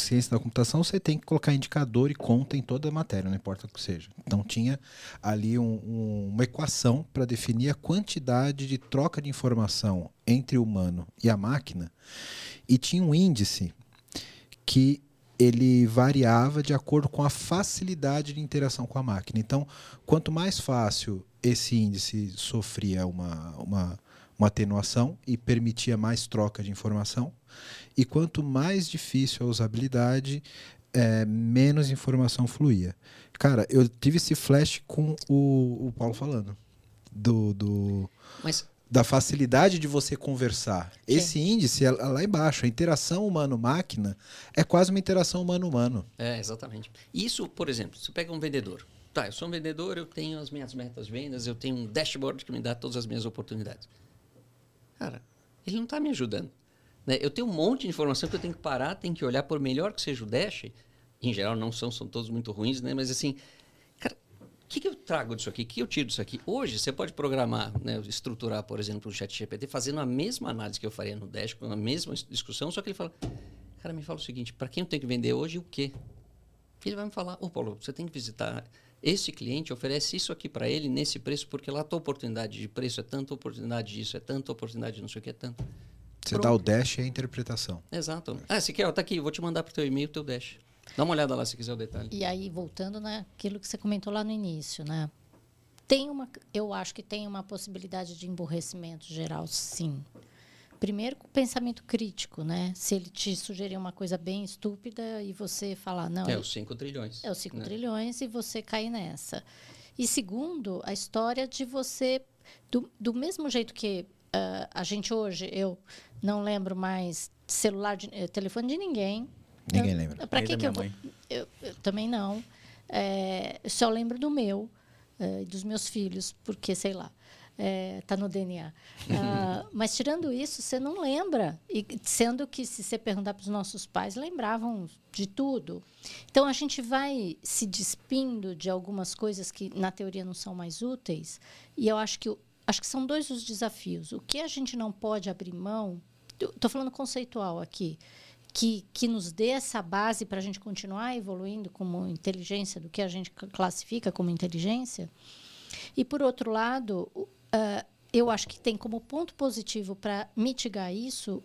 A: ciência da computação você tem que colocar indicador e conta em toda a matéria, não importa o que seja. Então tinha ali um, um, uma equação para definir a quantidade de troca de informação entre o humano e a máquina e tinha um índice que ele variava de acordo com a facilidade de interação com a máquina. Então, quanto mais fácil esse índice sofria uma, uma, uma atenuação e permitia mais troca de informação, e quanto mais difícil a usabilidade, é, menos informação fluía. Cara, eu tive esse flash com o, o Paulo falando. Do, do,
C: Mas...
A: da facilidade de você conversar. Sim. Esse índice é lá embaixo. A interação humano-máquina é quase uma interação humano-humano.
C: É, exatamente. Isso, por exemplo, você pega um vendedor. Tá, eu sou um vendedor, eu tenho as minhas metas de vendas, eu tenho um dashboard que me dá todas as minhas oportunidades. Cara, ele não está me ajudando. Né? Eu tenho um monte de informação que eu tenho que parar, tenho que olhar, por melhor que seja o Dash, em geral não são, são todos muito ruins, né? mas assim, cara, o que, que eu trago disso aqui? O que eu tiro disso aqui? Hoje, você pode programar, né, estruturar, por exemplo, um chat GPT fazendo a mesma análise que eu faria no Dash, com a mesma discussão, só que ele fala, cara, me fala o seguinte, para quem eu tenho que vender hoje, o quê? Ele vai me falar, ô Paulo, você tem que visitar esse cliente, oferece isso aqui para ele nesse preço, porque lá a tua oportunidade de preço é tanta, oportunidade disso é tanta, oportunidade de não sei o que é tanto.
A: Você Pronto. dá o dash e a interpretação.
C: Exato. Ah, se quer, ó, tá aqui, vou te mandar pro teu e-mail o teu dash. Dá uma olhada lá se quiser o detalhe.
B: E aí, voltando naquilo que você comentou lá no início, né? Tem uma, eu acho que tem uma possibilidade de emborrecimento geral, sim. Primeiro, com o pensamento crítico, né? Se ele te sugerir uma coisa bem estúpida e você falar, não.
C: É os 5 trilhões.
B: É os 5 né? trilhões e você cair nessa. E segundo, a história de você, do, do mesmo jeito que uh, a gente hoje, eu não lembro mais celular, de, eh, telefone de ninguém.
A: Ninguém eu, lembra.
B: Para que, que eu, eu, eu, também não. É, eu só lembro do meu, uh, dos meus filhos, porque sei lá. Está é, no DNA. Uh, mas tirando isso, você não lembra. E sendo que, se você perguntar para os nossos pais, lembravam de tudo. Então, a gente vai se despindo de algumas coisas que, na teoria, não são mais úteis. E eu acho que, acho que são dois os desafios. O que a gente não pode abrir mão estou falando conceitual aqui, que, que nos dê essa base para a gente continuar evoluindo como inteligência, do que a gente classifica como inteligência. E, por outro lado, uh, eu acho que tem como ponto positivo para mitigar isso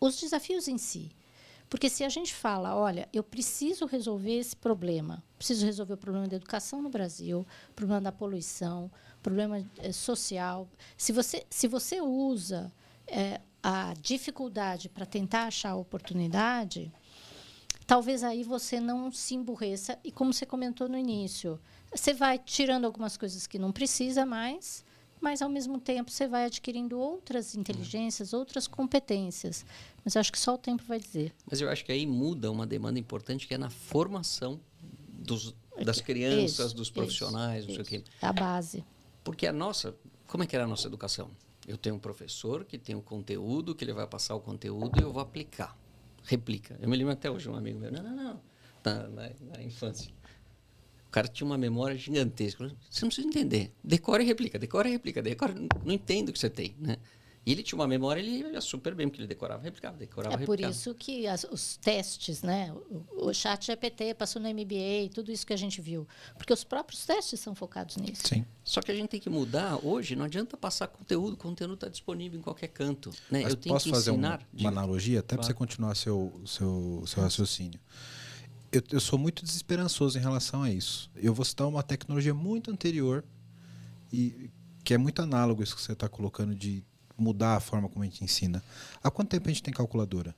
B: os desafios em si. Porque se a gente fala, olha, eu preciso resolver esse problema, preciso resolver o problema da educação no Brasil, o problema da poluição, o problema eh, social. Se você, se você usa eh, a dificuldade para tentar achar a oportunidade, talvez aí você não se emburreça. E como você comentou no início, você vai tirando algumas coisas que não precisa mais mas ao mesmo tempo você vai adquirindo outras inteligências, outras competências. Mas acho que só o tempo vai dizer.
C: Mas eu acho que aí muda uma demanda importante que é na formação dos, das crianças,
B: isso,
C: dos profissionais,
B: isso,
C: não sei
B: isso.
C: o quê.
B: A base.
C: Porque a nossa, como é que era a nossa educação? Eu tenho um professor que tem um conteúdo, que ele vai passar o conteúdo e eu vou aplicar. Replica. Eu me lembro até hoje um amigo meu, não, não, não, na, na, na infância cara tinha uma memória gigantesca. Você não precisa entender. Decora e replica, decora e replica, decora. Não entendo o que você tem, né? E ele tinha uma memória, ele ia super bem, porque ele decorava, replicava, decorava,
B: É por
C: replicava.
B: isso que as, os testes, né? O, o chat GPT passou no MBA, tudo isso que a gente viu. Porque os próprios testes são focados nisso.
A: Sim.
C: Só que a gente tem que mudar hoje, não adianta passar conteúdo, o conteúdo está disponível em qualquer canto. Né?
A: Mas
C: Eu tenho
A: posso
C: que
A: fazer um-
C: ensinar.
A: uma
C: diga.
A: analogia, até para
C: Claro.
A: você continuar seu, seu, seu raciocínio. Eu, eu sou muito desesperançoso em relação a isso. Eu vou citar uma tecnologia muito anterior e que é muito análogo a isso que você está colocando de mudar a forma como a gente ensina. Há quanto tempo a gente tem calculadora?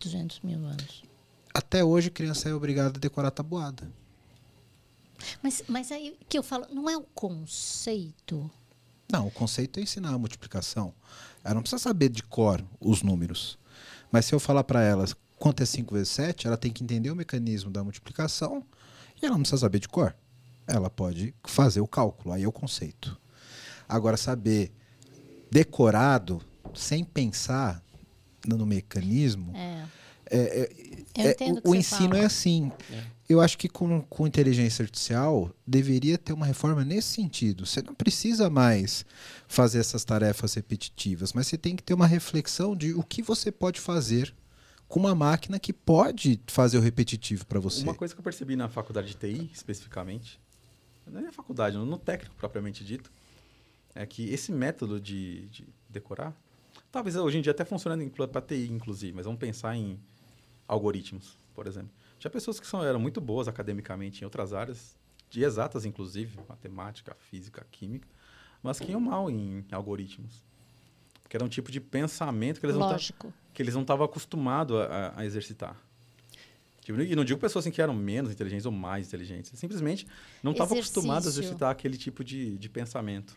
B: 200 mil anos.
A: Até hoje, criança é obrigada a decorar tabuada.
B: Mas, mas aí que eu falo, não é o conceito.
A: Não, o conceito é ensinar a multiplicação. Ela não precisa saber de cor os números. Mas se eu falar para ela quanto é 5 vezes 7, ela tem que entender o mecanismo da multiplicação e ela não precisa saber de cor. Ela pode fazer o cálculo, aí é o conceito. Agora, saber decorado, sem pensar no mecanismo,
B: É.
A: é, é,
B: entendo o
A: o,
B: que
A: o
B: você
A: ensino
B: fala.
A: é assim. Eu acho que com, com inteligência artificial deveria ter uma reforma nesse sentido. Você não precisa mais fazer essas tarefas repetitivas, mas você tem que ter uma reflexão de o que você pode fazer com uma máquina que pode fazer o repetitivo para você.
D: Uma coisa que eu percebi na faculdade de TI, especificamente, não é na faculdade, no técnico propriamente dito, é que esse método de, de decorar, talvez hoje em dia até funcione para TI, inclusive, mas vamos pensar em algoritmos, por exemplo. Tinha pessoas que são, eram muito boas academicamente em outras áreas, de exatas, inclusive, matemática, física, química, mas que iam mal em algoritmos. Que era um tipo de pensamento que eles não
B: Lógico.
D: que eles não estavam acostumados a, a- exercitar. Tipo, E não digo pessoas assim, que eram menos inteligentes ou mais inteligentes. Simplesmente não estavam acostumados a exercitar aquele tipo de, de pensamento.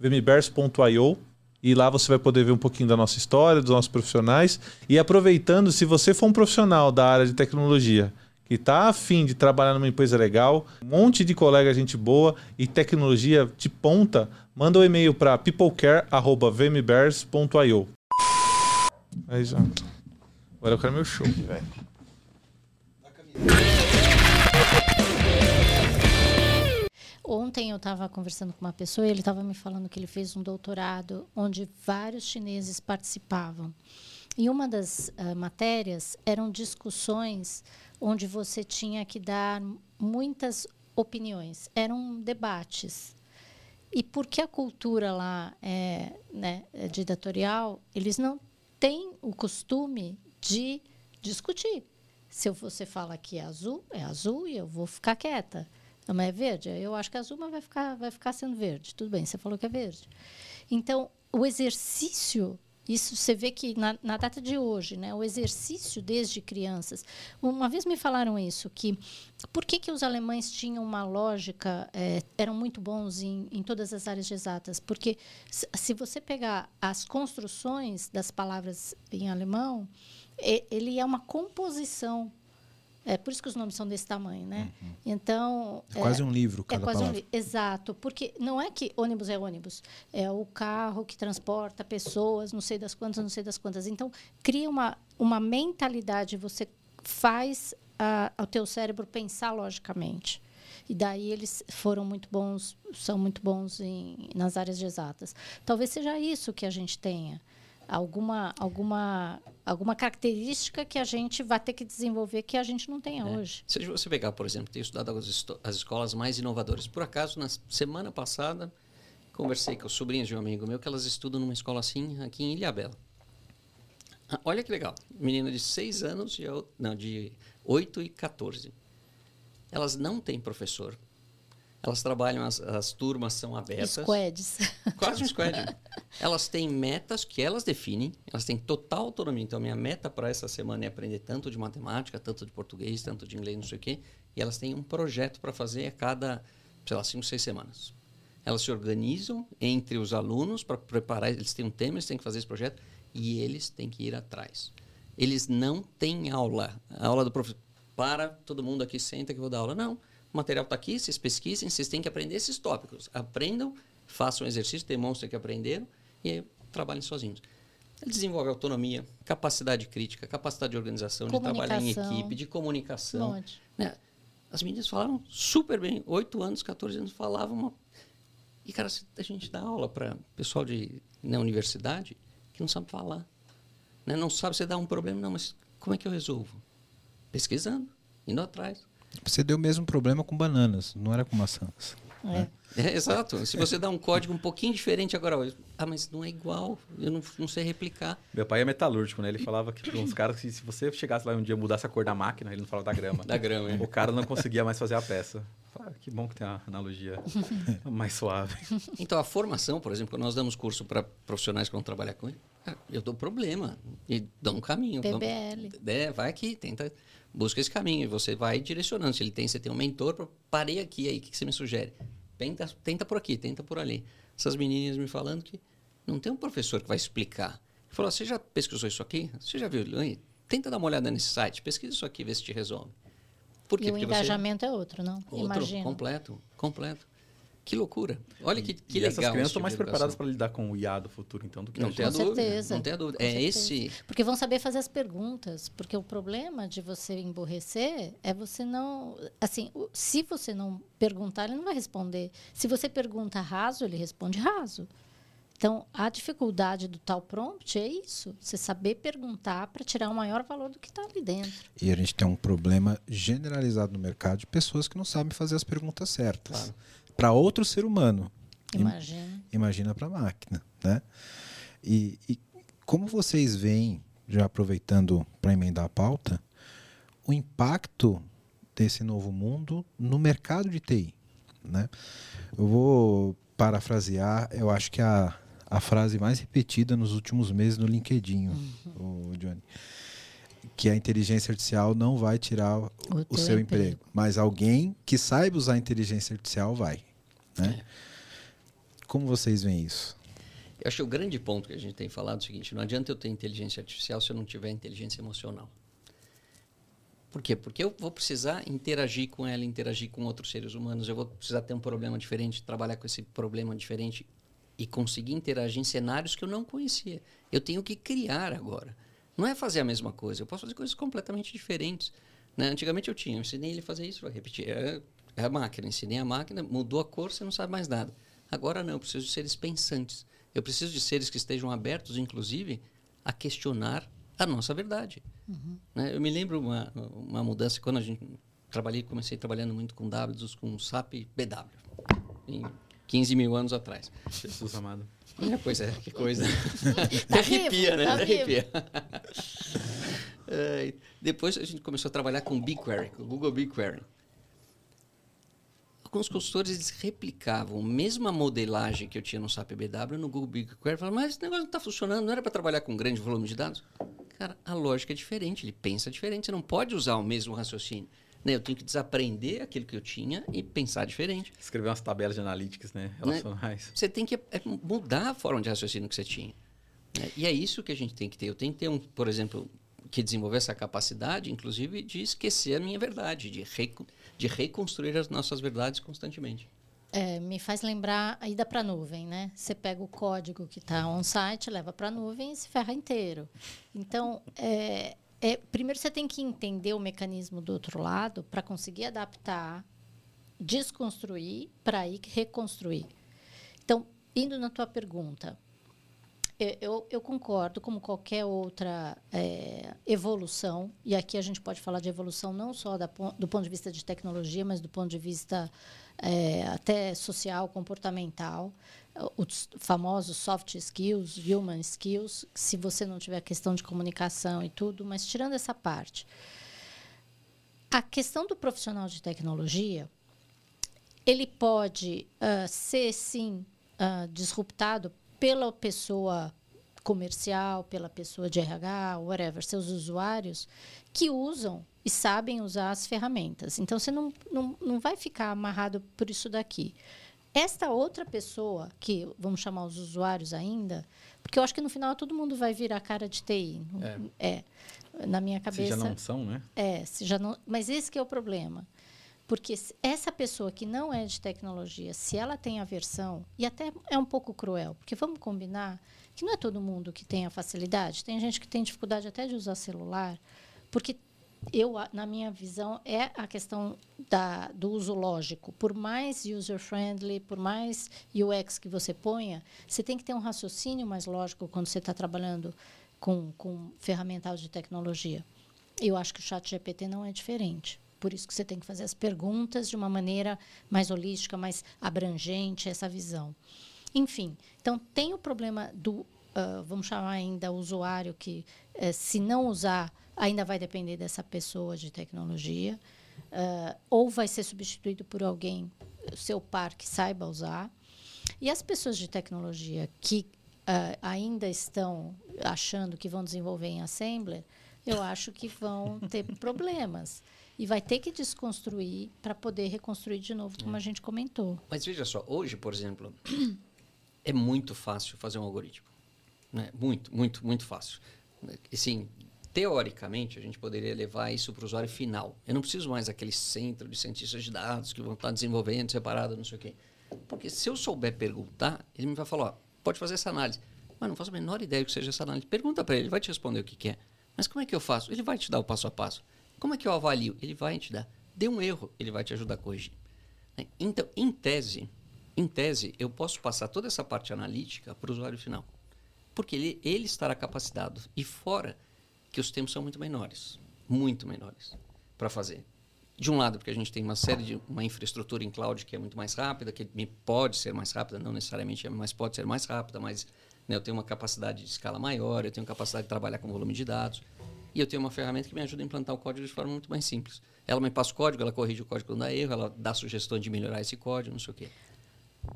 E: vmbears.io. E lá você vai poder ver um pouquinho da nossa história, dos nossos profissionais. E aproveitando, se você for um profissional da área de tecnologia que está afim de trabalhar numa empresa legal, um monte de colega gente boa e tecnologia de ponta, manda um e-mail para peoplecare.vmbears.io. Aí já. Agora eu quero meu show, velho.
B: Ontem eu estava conversando com uma pessoa e ele estava me falando que ele fez um doutorado onde vários chineses participavam. E uma das ah, matérias eram discussões onde você tinha que dar muitas opiniões, eram debates. E porque a cultura lá é, né, é ditatorial, eles não têm o costume de discutir. Se você fala que é azul, é azul e eu vou ficar quieta. Mas é verde? Eu acho que é azul, mas vai ficar, vai ficar sendo verde. Tudo bem, você falou que é verde. Então, o exercício, isso você vê que na, na data de hoje, né, o exercício desde crianças. Uma vez me falaram isso, que por que, que os alemães tinham uma lógica, eh, eram muito bons em, em todas as áreas exatas? Porque se, você pegar as construções das palavras em alemão, ele é uma composição. É por isso que os nomes são desse tamanho, né? Então
A: É quase um livro
B: é
A: cada
B: quase um li- Exato, porque não é que ônibus é ônibus, é o carro que transporta pessoas, não sei das quantas, não sei das quantas. Então, cria uma, uma mentalidade, você faz a, o teu cérebro pensar logicamente. E daí eles foram muito bons, são muito bons em, nas áreas de exatas. Talvez seja isso que a gente tenha. Alguma, alguma, alguma característica que a gente vai ter que desenvolver que a gente não tenha
C: É.
B: hoje.
C: Se você pegar, por exemplo, ter estudado as, as escolas mais inovadoras. Por acaso, na semana passada, conversei com as sobrinhas de um amigo meu que elas estudam numa escola assim aqui em Ilhabela. Ah, olha que legal. Menina de 6 anos e eu, não, de 8 e 14. Elas não têm professor. Elas trabalham, as, as turmas são abertas.
B: Squads.
C: Quase um squad. elas têm metas que elas definem, elas têm total autonomia. Então, minha meta para essa semana é aprender tanto de matemática, tanto de português, tanto de inglês, não sei o quê. E elas têm um projeto para fazer a cada, sei lá, cinco, seis semanas. Elas se organizam entre os alunos para preparar, eles têm um tema, eles têm que fazer esse projeto e eles têm que ir atrás. Eles não têm aula. A aula do professor. Para, todo mundo aqui senta que eu vou dar aula. Não. O material está aqui, vocês pesquisem, vocês têm que aprender esses tópicos. Aprendam, façam exercício, demonstrem que aprenderam e aí trabalhem sozinhos. Ele desenvolve autonomia, capacidade crítica, capacidade de organização, de trabalhar em equipe, de comunicação. Né? As meninas falaram super bem. 8 anos, 14 anos, falavam. Uma... E, cara, se a gente dá aula para pessoal de, na universidade que não sabe falar. Né? Não sabe você dá um problema, não, mas como é que eu resolvo? Pesquisando, indo atrás.
A: Você deu o mesmo problema com bananas, não era com maçãs.
B: É.
C: É, exato. Se você dá um código um pouquinho diferente agora, ó, ah, mas não é igual, eu não, não sei replicar.
D: Meu pai é metalúrgico, né? Ele falava que uns caras que se você chegasse lá um dia e mudasse a cor da máquina, ele não falava da grama.
C: Da grama, é.
D: O cara não conseguia mais fazer a peça. Ah, que bom que tem uma analogia mais suave.
C: Então, a formação, por exemplo, quando nós damos curso para profissionais que vão trabalhar com ele, cara, eu dou problema e dou um caminho. Vamos-
B: PBL.
C: É, vai aqui, tenta, busca esse caminho e você vai direcionando. Se ele tem, você tem um mentor, pra- parei aqui, aí, o que que você me sugere? Tenta, tenta por aqui, tenta por ali. Essas meninas me falando que não tem um professor que vai explicar. Ele falou, você já pesquisou isso aqui? Você já viu? Tenta dar uma olhada nesse site, pesquisa isso aqui, vê se te resolve. Por quê?
B: E o
C: Porque você-
B: engajamento é outro, não?
C: Outro,
B: Imagina.
C: completo, completo. Que loucura. Olha que, que
D: e
C: legal.
D: essas crianças estão
C: tipo
D: mais
C: de
D: preparadas para lidar com o IA do futuro, então, do que a
C: Não
D: gente.
C: tem a
B: Com
C: dúvida.
B: certeza.
C: Não tem a dúvida.
B: Com
C: É
B: certeza.
C: esse.
B: Porque vão saber fazer as perguntas. Porque o problema de você emborrecer é você não. Assim, se você não perguntar, ele não vai responder. Se você pergunta raso, ele responde raso. Então, a dificuldade do tal prompt é isso: você saber perguntar para tirar o maior valor do que está ali dentro.
A: E a gente tem um problema generalizado no mercado de pessoas que não sabem fazer as perguntas certas.
C: Claro.
A: Para outro ser humano. Im-
B: Imagina.
A: Imagina para a máquina, né? E, e como vocês veem, já aproveitando para emendar a pauta, o impacto desse novo mundo no mercado de TI, né? Eu vou parafrasear, eu acho que a, a frase mais repetida nos últimos meses no LinkedIn, o Johnny, que a inteligência artificial não vai tirar o, o seu emprego, mas alguém que saiba usar a inteligência artificial vai, né? Como vocês veem isso?
C: Eu acho que o grande ponto que a gente tem falado é o seguinte: não adianta eu ter inteligência artificial se eu não tiver inteligência emocional. Por quê? Porque eu vou precisar interagir com ela, interagir com outros seres humanos, eu vou precisar ter um problema diferente, trabalhar com esse problema diferente e conseguir interagir em cenários que eu não conhecia. Eu tenho que criar agora. Não é fazer a mesma coisa, eu posso fazer coisas completamente diferentes. né? Antigamente eu tinha, eu ensinei ele a fazer isso, vai repetir. É, é a máquina, ensinei a máquina, mudou a cor, você não sabe mais nada. Agora não, eu preciso de seres pensantes. Eu preciso de seres que estejam abertos, inclusive, a questionar a nossa verdade. Né? Eu me lembro uma, uma mudança quando a gente trabalhei, comecei trabalhando muito com W, com SAP BW, 15 mil anos atrás.
D: Jesus amado.
C: É, pois é, que coisa.
B: Tá
C: Arrepia, né?
B: tá
C: Arrepia. É, depois a gente começou a trabalhar com BigQuery, com o Google BigQuery. Alguns consultores eles replicavam a mesma modelagem que eu tinha no SAP BW no Google BigQuery. Falavam, mas esse negócio não está funcionando, não era para trabalhar com grande volume de dados? Cara, a lógica é diferente, ele pensa diferente. Você não pode usar o mesmo raciocínio. Né? Eu tenho que desaprender aquilo que eu tinha e pensar diferente.
D: Escrever umas tabelas de analytics, né? Relacionais.
C: Você tem que é, mudar a forma de raciocínio que você tinha. né? E é isso que a gente tem que ter. Eu tenho que ter, um, por exemplo, que desenvolver essa capacidade, inclusive, de esquecer a minha verdade, de, reco- de reconstruir as nossas verdades constantemente.
B: É, me faz lembrar a ida para a nuvem, né? Você pega o código que está on-site, leva para a nuvem e se ferra inteiro. Então, é, é, primeiro você tem que entender o mecanismo do outro lado para conseguir adaptar, desconstruir para aí reconstruir. Então, indo na tua pergunta, eu, eu, concordo, como qualquer outra é, evolução, e aqui a gente pode falar de evolução não só da, do ponto de vista de tecnologia, mas do ponto de vista é, até social, comportamental, os famosos soft skills, human skills, se você não tiver questão de comunicação e tudo, mas tirando essa parte. A questão do profissional de tecnologia, ele pode uh, ser, sim, uh, disruptado pela pessoa comercial, pela pessoa de RH, whatever, seus usuários, que usam e sabem usar as ferramentas. Então, você não, não, não vai ficar amarrado por isso daqui. Esta outra pessoa, que vamos chamar os usuários ainda, porque eu acho que no final todo mundo vai virar a cara de TI. É. é. Na minha cabeça. Se
D: já não são, né?
B: É, se já não. Mas esse é o problema. Porque essa pessoa que não é de tecnologia, se ela tem aversão, e até é um pouco cruel, porque vamos combinar que não é todo mundo que tem a facilidade. Tem gente que tem dificuldade até de usar celular, porque eu, na minha visão, é a questão da, do uso lógico. Por mais user-friendly, por mais UX que você ponha, você tem que ter um raciocínio mais lógico quando você está trabalhando com, com ferramental de tecnologia. Eu acho que o chat GPT não é diferente. Por isso que você tem que fazer as perguntas de uma maneira mais holística, mais abrangente, essa visão. Enfim, então tem o problema do, uh, vamos chamar ainda, usuário, que uh, se não usar, ainda vai depender dessa pessoa de tecnologia, uh, ou vai ser substituído por alguém, seu par, que saiba usar. E as pessoas de tecnologia que uh, ainda estão achando que vão desenvolver em Assembler, eu acho que vão ter problemas e vai ter que desconstruir para poder reconstruir de novo, como a é. gente comentou.
C: Mas veja só, hoje, por exemplo, é muito fácil fazer um algoritmo. Né? Muito, muito, muito fácil. Assim, teoricamente, a gente poderia levar isso para o usuário final. Eu não preciso mais daquele centro de cientistas de dados que vão estar desenvolvendo separado, não sei o quê. Porque se eu souber perguntar, ele me vai falar, ó, pode fazer essa análise. Mas não faço a menor ideia do que seja essa análise. Pergunta para ele, ele vai te responder o que, que é. Mas como é que eu faço? Ele vai te dar o passo a passo. Como é que eu avalio? Ele vai te dar. Deu um erro, ele vai te ajudar a corrigir. Né? Então, em tese, em tese, eu posso passar toda essa parte analítica para o usuário final. Porque ele, ele estará capacitado. E fora que os tempos são muito menores. Muito menores para fazer. De um lado, porque a gente tem uma série de uma infraestrutura em cloud que é muito mais rápida, que pode ser mais rápida, não necessariamente é, mas pode ser mais rápida, mas né, eu tenho uma capacidade de escala maior, eu tenho capacidade de trabalhar com volume de dados. E eu tenho uma ferramenta que me ajuda a implantar o código de forma muito mais simples. Ela me passa o código, ela corrige o código quando dá erro, ela dá sugestão de melhorar esse código, não sei o quê.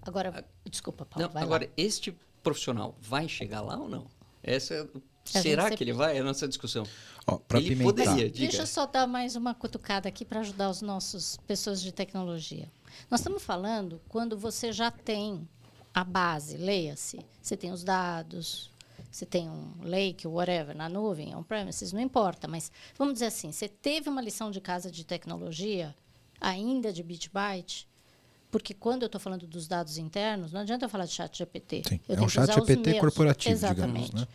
B: Agora, a, desculpa, Paulo.
C: Não, agora,
B: lá.
C: este profissional vai chegar lá ou não? Essa é Será que ele vai? É a nossa discussão.
A: Ó, ele pimentar. poderia,
B: diga. Deixa eu só dar mais uma cutucada aqui para ajudar os nossos pessoas de tecnologia. Nós estamos falando quando você já tem a base, leia-se. Você tem os dados, você tem um lake, whatever, na nuvem, on-premises, não importa, mas vamos dizer assim, você teve uma lição de casa de tecnologia, ainda de Bitbyte, porque quando eu estou falando dos dados internos, não adianta eu falar de chat GPT.
A: Sim, eu é um chat GPT corporativo,
B: Exatamente.
A: digamos. Né?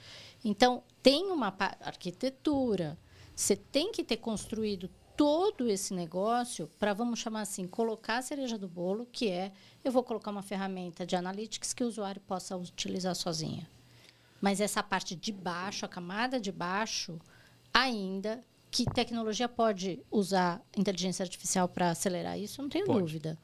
B: Então, tem uma arquitetura, você tem que ter construído todo esse negócio para, vamos chamar assim, colocar a cereja do bolo, que é eu vou colocar uma ferramenta de analytics que o usuário possa utilizar sozinha. Mas essa parte de baixo, a camada de baixo, ainda que tecnologia pode usar inteligência artificial para acelerar isso, não tenho pode. dúvida.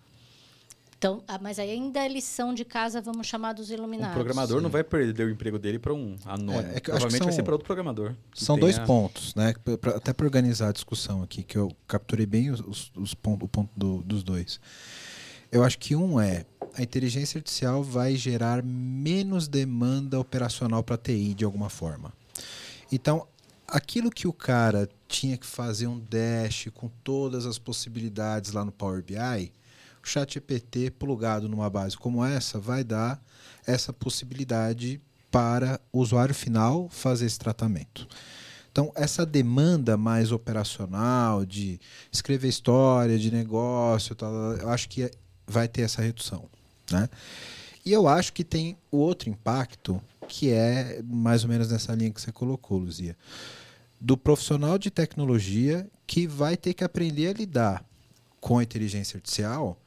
B: Então, ah, mas aí ainda é lição de casa, vamos chamar dos iluminados.
D: O programador Sim. não vai perder o emprego dele para um anônimo. É, é Provavelmente são, vai ser para outro programador.
A: São dois a... pontos, né? Pra, até para organizar a discussão aqui, que eu capturei bem os, os, os pontos, o ponto do, dos dois. Eu acho que um é a inteligência artificial vai gerar menos demanda operacional para TI de alguma forma. Então, aquilo que o cara tinha que fazer um dash com todas as possibilidades lá no Power BI, o ChatGPT plugado numa base como essa vai dar essa possibilidade para o usuário final fazer esse tratamento. Então, essa demanda mais operacional de escrever história de negócio, tal, eu acho que vai ter essa redução. Né? E eu acho que tem o outro impacto, que é mais ou menos nessa linha que você colocou, Luzia. do profissional de tecnologia que vai ter que aprender a lidar com a inteligência artificial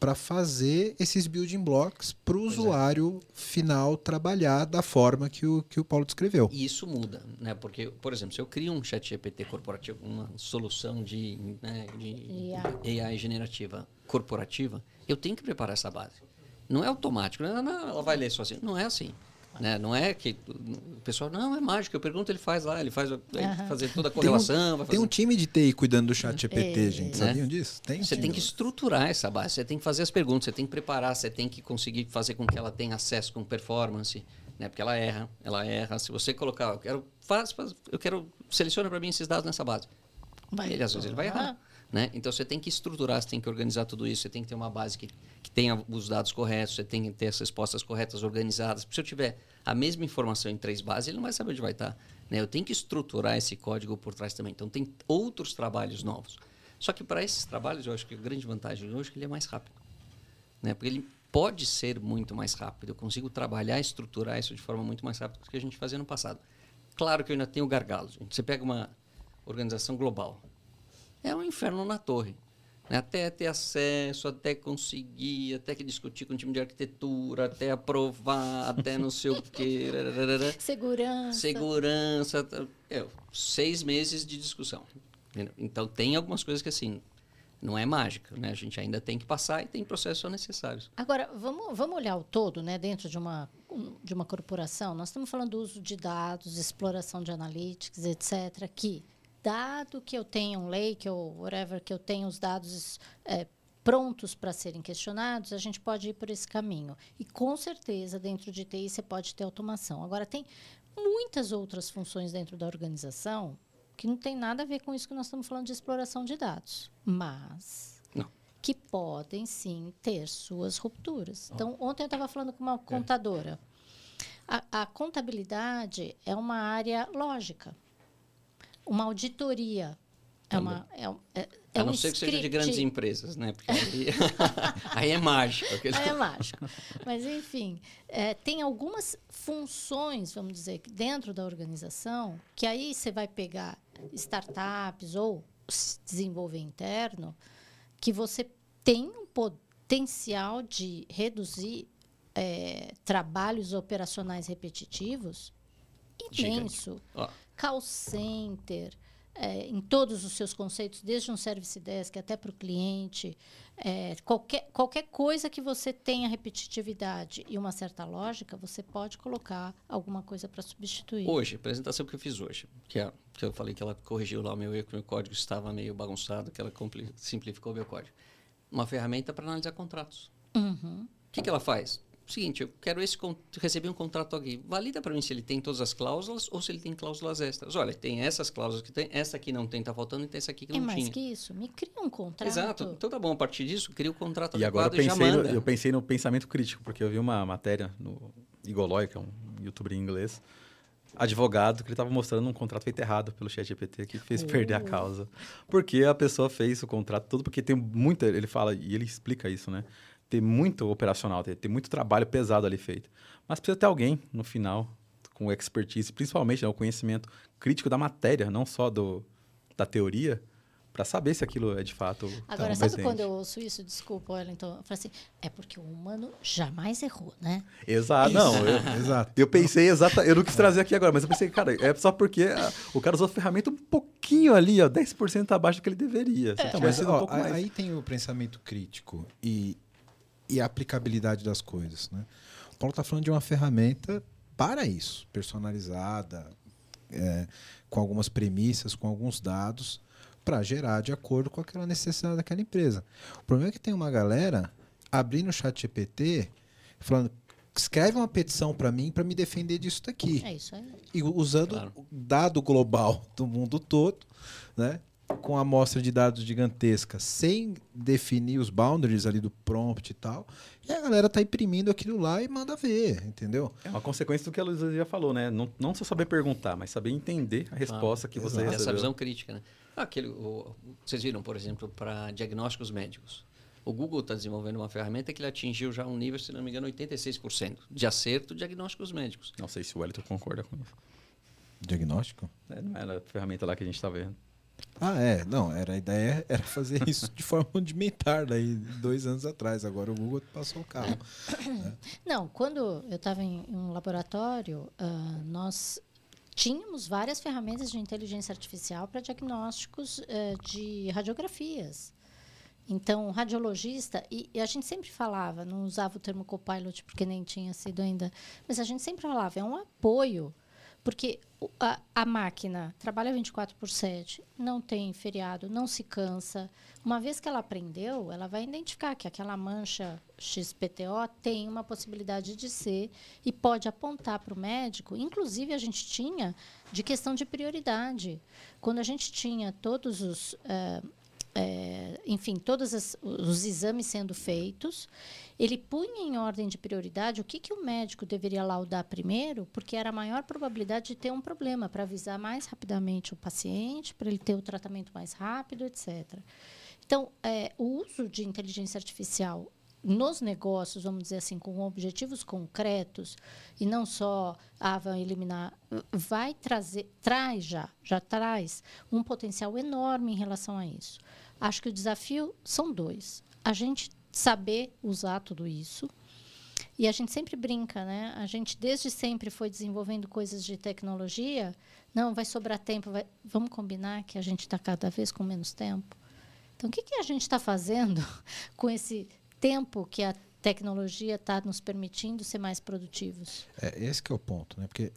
A: para fazer esses building blocks para o usuário é. final trabalhar da forma que o, que o Paulo descreveu.
C: E isso muda, né? Porque, por exemplo, se eu crio um chat GPT corporativo, uma solução de, né, de AI generativa corporativa, eu tenho que preparar essa base. Não é automático, não, não, ela vai ler sozinha. Não é assim. Né? Não é que o pessoal, não, é mágico. Eu pergunto, ele faz lá, ele faz uhum. fazer toda a correlação.
A: Tem um, tem um, time de TI cuidando do chat GPT, é, gente. Sabiam né? disso?
C: Tem você tem que estruturar essa base, você tem que fazer as perguntas, você tem que preparar, você tem que conseguir fazer com que ela tenha acesso com performance, né? Porque ela erra, ela erra. Se você colocar, eu quero, faz, faz eu quero, seleciona para mim esses dados nessa base. Vai, ele às vezes ele vai errar. Né? Então você tem que estruturar, você tem que organizar tudo isso, você tem que ter uma base que, que tenha os dados corretos, você tem que ter as respostas corretas, organizadas. Se eu tiver a mesma informação em três bases, ele não vai saber onde vai estar. Né? Eu tenho que estruturar esse código por trás também. Então tem outros trabalhos novos. Só que para esses trabalhos, eu acho que a grande vantagem hoje é que ele é mais rápido. Né? Porque ele pode ser muito mais rápido. Eu consigo trabalhar estruturar isso de forma muito mais rápida do que a gente fazia no passado. Claro que eu ainda tenho gargalos. Você pega uma organização global, é um inferno na torre. Né? Até ter acesso, até conseguir, até que discutir com o time de arquitetura, até aprovar, até não sei o quê.
B: Segurança.
C: Segurança. É, seis meses de discussão. Então, tem algumas coisas que, assim, não é mágica, né? A gente ainda tem que passar e tem processos necessários.
B: Agora, vamos, vamos olhar o todo, né? Dentro de uma, de uma corporação, nós estamos falando do uso de dados, exploração de analytics, etc., que dado que eu tenha um lake ou whatever, que eu tenha os dados é, prontos para serem questionados, a gente pode ir por esse caminho. E com certeza, dentro de TI, você pode ter automação. Agora, tem muitas outras funções dentro da organização que não tem nada a ver com isso que nós estamos falando de exploração de dados, mas
C: não.
B: que podem sim ter suas rupturas. Então, ontem eu estava falando com uma contadora. A, a contabilidade é uma área lógica uma auditoria. É uma, é, é, é
C: a não um ser que seja de grandes empresas, né? Porque aí, aí é mágico.
B: Aí é mágico. Mas, enfim, é, tem algumas funções, vamos dizer, dentro da organização, que aí você vai pegar startups ou desenvolver interno, que você tem um potencial de reduzir é, trabalhos operacionais repetitivos imenso. Oh call center, é, em todos os seus conceitos, desde um service desk até para o cliente, é, qualquer, qualquer coisa que você tenha repetitividade e uma certa lógica, você pode colocar alguma coisa para substituir.
C: Hoje, a apresentação que eu fiz hoje, que, é, que eu falei que ela corrigiu lá o meu erro, que o meu código estava meio bagunçado, que ela simplificou o meu código. Uma ferramenta para analisar contratos.
B: Uhum.
C: O que, que ela faz? Seguinte, eu quero esse receber um contrato aqui. Valida para mim se ele tem todas as cláusulas ou se ele tem cláusulas extras. Olha, tem essas cláusulas que tem, essa aqui não tem, tá faltando, e tem essa aqui que é não tinha. É
B: mais que isso. Me cria um contrato.
C: Exato. Então tá bom, a partir disso, cria o um contrato
D: e agora eu pensei, no, eu pensei no pensamento crítico, porque eu vi uma matéria no Igoloy, que é um youtuber em inglês, advogado que ele estava mostrando um contrato feito errado pelo chat GPT que fez perder a uh. causa. Porque a pessoa fez o contrato todo, porque tem muita... Ele fala, e ele explica isso, né? Ter muito operacional, ter, ter muito trabalho pesado ali feito. Mas precisa ter alguém no final com expertise, principalmente né, o conhecimento crítico da matéria, não só do, da teoria, para saber se aquilo é de fato.
B: Agora, sabe presente. quando eu ouço isso? Desculpa, Wellington. Eu falo assim: é porque o humano jamais errou, né?
D: Exato, não. Eu, Exato. eu pensei exata. Eu não quis trazer aqui agora, mas eu pensei, cara, é só porque a, o cara usou a ferramenta um pouquinho ali, ó, 10% abaixo do que ele deveria.
A: Então, mas, ó, um aí tem o pensamento crítico. E e a aplicabilidade das coisas. Né? O Paulo está falando de uma ferramenta para isso, personalizada, é, com algumas premissas, com alguns dados, para gerar de acordo com aquela necessidade daquela empresa. O problema é que tem uma galera abrindo o chat GPT falando escreve uma petição para mim para me defender disso daqui.
B: É isso aí.
A: E usando claro. dado global do mundo todo, né? Com a amostra de dados gigantesca, sem definir os boundaries ali do prompt e tal, e a galera tá imprimindo aquilo lá e manda ver, entendeu?
D: É uma consequência do que a Luísa já falou, né? Não, não só saber perguntar, mas saber entender a resposta ah, que você recebeu.
C: Essa visão crítica, né? Aquele, o, vocês viram, por exemplo, para diagnósticos médicos. O Google está desenvolvendo uma ferramenta que ele atingiu já um nível, se não me engano, 86% de acerto de diagnósticos médicos.
D: Não sei se o Wellington concorda com isso.
A: Diagnóstico?
D: É, não era a ferramenta lá que a gente estava vendo.
A: Ah, é. Não, era a ideia era fazer isso de forma rudimentar daí dois anos atrás. Agora o Google passou o carro. né?
B: Não, quando eu estava em, um laboratório, ah, nós tínhamos várias ferramentas de inteligência artificial para diagnósticos eh, de radiografias. Então, radiologista, e, e a gente sempre falava, não usava o termo copilot porque nem tinha sido ainda, mas a gente sempre falava, é um apoio, porque a, a máquina trabalha 24 por 7, não tem feriado, não se cansa. Uma vez que ela aprendeu, ela vai identificar que aquela mancha XPTO tem uma possibilidade de ser e pode apontar para o médico. Inclusive, a gente tinha de questão de prioridade. Quando a gente tinha todos os. eh, é, enfim, todos as- os exames sendo feitos, ele punha em ordem de prioridade o que, que o médico deveria laudar primeiro, porque era a maior probabilidade de ter um problema, para avisar mais rapidamente o paciente, para ele ter o tratamento mais rápido, etc. Então, é, o uso de inteligência artificial nos negócios, vamos dizer assim, com objetivos concretos e não só ah, vai eliminar, vai trazer, traz já, já traz um potencial enorme em relação a isso. Acho que o desafio são dois: a gente saber usar tudo isso. E a gente sempre brinca, né? A gente desde sempre foi desenvolvendo coisas de tecnologia. Não, vai sobrar tempo. vai- Vamos combinar que a gente está cada vez com menos tempo. Então, o que, que a gente está fazendo com esse tempo que a tecnologia está nos permitindo ser mais produtivos?
A: É, esse que é o ponto, né? Porque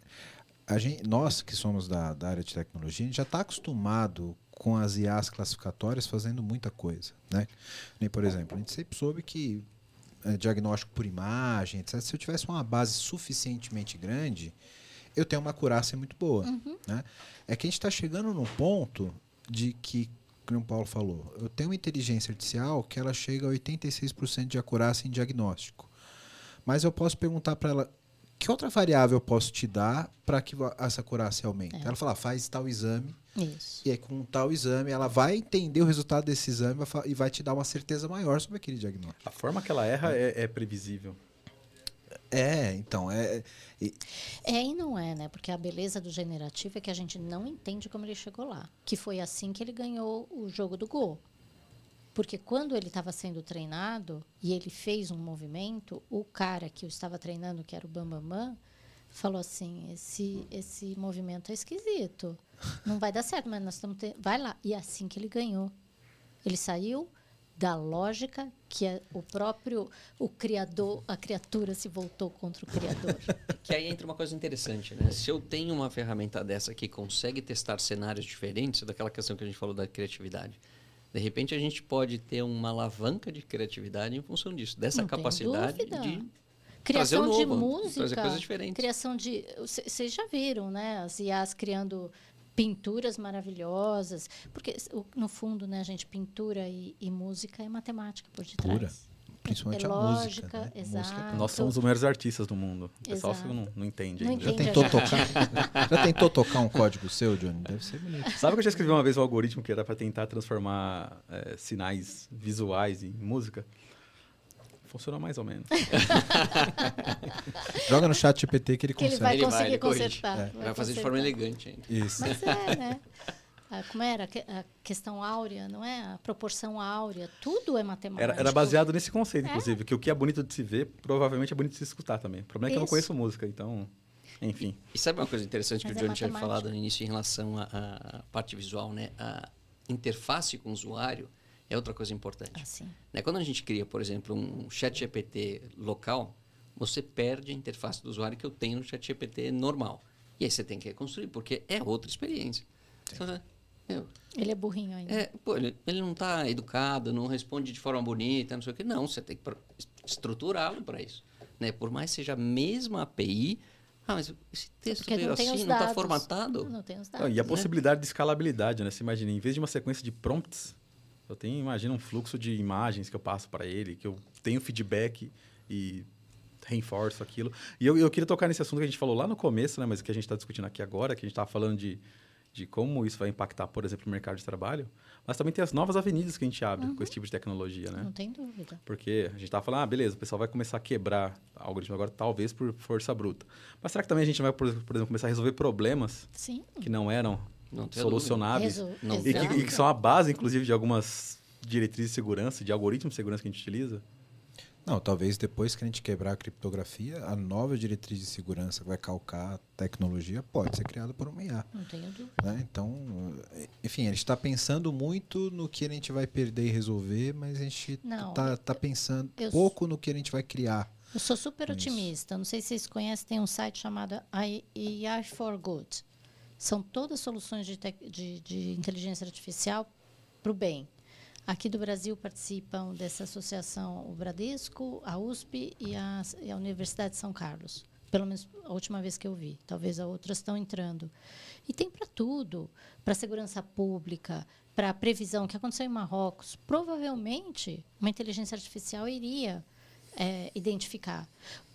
A: a gente, nós que somos da, da área de tecnologia, a gente já está acostumado com as IAs classificatórias fazendo muita coisa, né? Nem, por exemplo, a gente sempre soube que é, diagnóstico por imagem, etc. Se eu tivesse uma base suficientemente grande, eu tenho uma acurácia muito boa, né? É que a gente está chegando num ponto de que, como o Paulo falou, eu tenho uma inteligência artificial que ela chega a 86% de acurácia em diagnóstico. Mas eu posso perguntar para ela que outra variável eu posso te dar para que essa acurácia aumente. Ela fala, "Ah, faz tal exame,
B: Isso.
A: e aí com tal exame ela vai entender o resultado desse exame e vai te dar uma certeza maior sobre aquele diagnóstico.
D: A forma que ela erra é, é previsível.
A: É, então, é,
B: É e não é, né? Porque a beleza do generativo é que a gente não entende como ele chegou lá. Que foi assim que ele ganhou o jogo do gol. Porque quando ele estava sendo treinado e ele fez um movimento, o cara que o estava treinando, que era o Bambambam, Bam Bam, falou assim: esse, esse movimento é esquisito. Não vai dar certo, mas nós estamos. Vai lá. E é assim que ele ganhou. Ele saiu da lógica que é o próprio o criador, a criatura se voltou contra o criador.
C: Que aí entra uma coisa interessante, né? Se eu tenho uma ferramenta dessa que consegue testar cenários diferentes, daquela questão que a gente falou da criatividade, de repente a gente pode ter uma alavanca de criatividade em função disso, dessa
B: Não
C: capacidade de
B: Criação
C: trazer o
B: de
C: novo,
B: música,
C: trazer coisas diferentes.
B: criação de, vocês já viram, né? As IAs criando pinturas maravilhosas, porque no fundo, né, gente, pintura e, e música é matemática por detrás.
A: Pura. Principalmente
B: é
A: a
B: lógica,
A: música, né?
B: exato.
A: Música
D: Nós somos os maiores artistas do mundo. O pessoal não, não entende
B: Não
D: ainda.
A: Já
B: entende.
A: tentou
B: já.
A: tocar? Já tentou tocar um código seu, Johnny? Deve ser bonito.
D: Sabe que eu já escrevi uma vez um algoritmo que era para tentar transformar é, sinais visuais em música? Funcionou mais ou menos.
A: Joga no chat GPT que ele
B: Que ele
A: consegue.
B: vai
C: Ele vai,
B: conseguir
C: ele corrige.
B: consertar.
A: É.
C: vai fazer de forma elegante ainda.
A: Isso.
B: Mas é, né? Ah, como era? A questão áurea, não é? A proporção áurea, tudo é matemática.
D: Era, era baseado nesse conceito, inclusive, que o que é bonito de se ver, provavelmente é bonito de se escutar também. O problema é que eu não conheço música, então, enfim.
C: E sabe uma coisa interessante
B: Mas
C: que o
B: é
C: Johnny tinha
B: matemática.
C: falado no início em relação à, à parte visual, né? A interface com o usuário é outra coisa importante.
B: Assim.
C: Né? Quando a gente cria, por exemplo, um chat GPT local, você perde a interface do usuário que eu tenho no chat GPT normal. E aí você tem que reconstruir, porque é outra experiência. Então, né, meu,
B: Ele é burrinho ainda.
C: é, pô, ele, ele não está educado, não responde de forma bonita, não sei o quê. Não, você tem que estruturá-lo para isso. Né? Por mais que seja a mesma API, ah, mas esse texto
B: Porque
C: veio
B: não
C: assim, não está formatado?
B: Não tem os
D: Não,
B: dados.
D: e a possibilidade de escalabilidade, né? Você imagina, em vez de uma sequência de prompts, eu tenho, imagina, um fluxo de imagens que eu passo para ele, que eu tenho feedback e reforço aquilo. E eu, eu queria tocar nesse assunto que a gente falou lá no começo, né? Mas que a gente está discutindo aqui agora, que a gente estava falando de de como isso vai impactar, por exemplo, o mercado de trabalho, mas também tem as novas avenidas que a gente abre
B: Uhum.
D: com esse tipo de tecnologia, né?
B: Não tem dúvida.
D: Porque a gente estava falando, ah, beleza, o pessoal vai começar a quebrar algoritmo agora, talvez por força bruta. Mas será que também a gente vai, por exemplo, começar a resolver problemas
B: Sim.
D: que não eram solucionáveis e que, e que são a base, inclusive, de algumas diretrizes de segurança, de algoritmos de segurança que a gente utiliza?
A: Não, talvez depois que a gente quebrar a criptografia, a nova diretriz de segurança que vai calcar a tecnologia pode ser criada por uma IA.
B: Não tenho dúvida.
A: né? Então, enfim, a gente está pensando muito no que a gente vai perder e resolver, mas a gente está tá pensando
B: eu-
A: pouco no que a gente vai criar.
B: Eu sou super
A: Isso.
B: otimista. Não sei se vocês conhecem, tem um site chamado AI for Good. São todas soluções de, de, de inteligência artificial para o bem. Aqui do Brasil participam dessa associação o Bradesco, a USP e a, e a Universidade de São Carlos. Pelo menos a última vez que eu vi. Talvez as outras estão entrando. E tem para tudo. Para segurança pública, para previsão. O que aconteceu em Marrocos? Provavelmente, uma inteligência artificial iria é, identificar.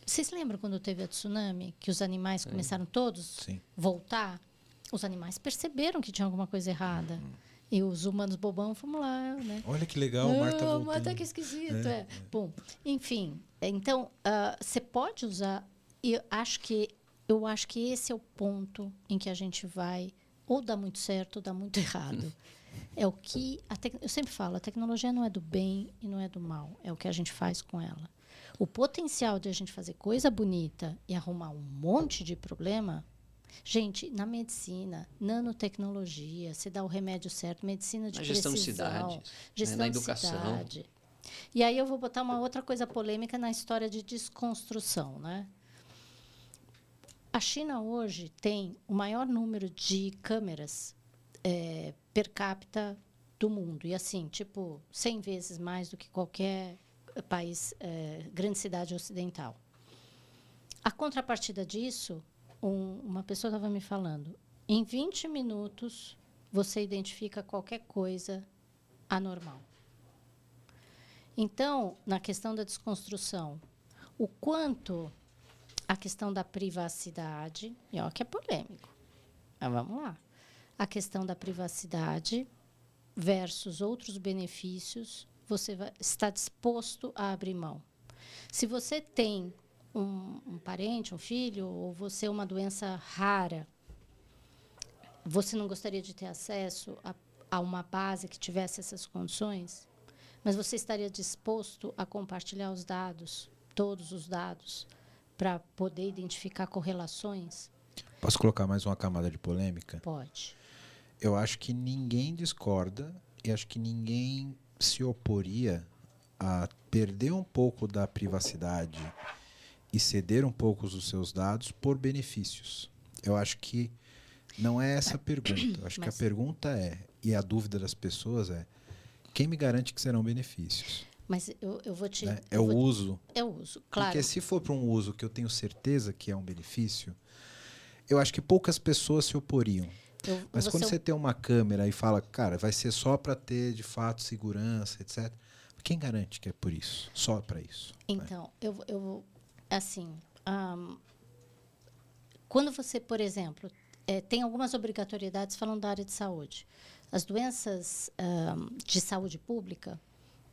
B: Vocês lembram quando teve a tsunami, que os animais começaram todos
A: Sim.
B: voltar? Os animais perceberam que tinha alguma coisa errada. E os humanos bobão fomos lá, né?
A: Olha que legal, o mar tá
B: Ah,
A: voltando.
B: mas tá que esquisito, é. Bom, enfim, então ah, você pode usar. E eu acho que eu acho que esse é o ponto em que a gente vai ou dá muito certo ou dá muito errado. É o que a tec- eu sempre falo, a tecnologia não é do bem e não é do mal, é o que a gente faz com ela. O potencial de a gente fazer coisa bonita e arrumar um monte de problema Gente, na medicina, nanotecnologia, você dá o remédio certo, medicina de
C: Na gestão de cidades, né,
B: gestão
C: na
B: de
C: educação.
B: cidade. E aí eu vou botar uma outra coisa polêmica na história de desconstrução, né? A China hoje tem o maior número de câmeras eh, per capita do mundo. E assim, tipo, 100 vezes mais do que qualquer país, eh, grande cidade ocidental. A contrapartida disso, um- uma pessoa estava me falando, em 20 minutos você identifica qualquer coisa anormal. Então, na questão da desconstrução, o quanto a questão da privacidade, e ó que é polêmico, mas vamos lá. A questão da privacidade versus outros benefícios, você vai, está disposto a abrir mão. Se você tem um, um parente, um filho, ou você é uma doença rara, você não gostaria de ter acesso a, a uma base que tivesse essas condições? Mas você estaria disposto a compartilhar os dados, todos os dados, para poder identificar correlações?
A: Posso colocar mais uma camada de polêmica?
B: Pode.
A: Eu acho que ninguém discorda e acho que ninguém se oporia a perder um pouco da privacidade e ceder um pouco dos seus dados por benefícios. Eu acho que não é essa a pergunta. Eu acho que a
B: Mas-
A: pergunta é, e a dúvida das pessoas é, quem me garante que serão benefícios?
B: Mas eu, eu vou te.
A: né? É o
B: vou-
A: uso.
B: É o uso, claro.
A: Porque se for para um uso que eu tenho certeza que é um benefício, eu acho que poucas pessoas se oporiam.
B: Eu-
A: Mas
B: você
A: quando
B: é
A: você tem uma câmera e fala, cara, vai ser só para ter de fato segurança, etc. Quem garante que é por isso? Só para isso? né?
B: Então, eu, eu assim, ahn, quando você, por exemplo, eh, tem algumas obrigatoriedades falando da área de saúde. As doenças ahn, de saúde pública,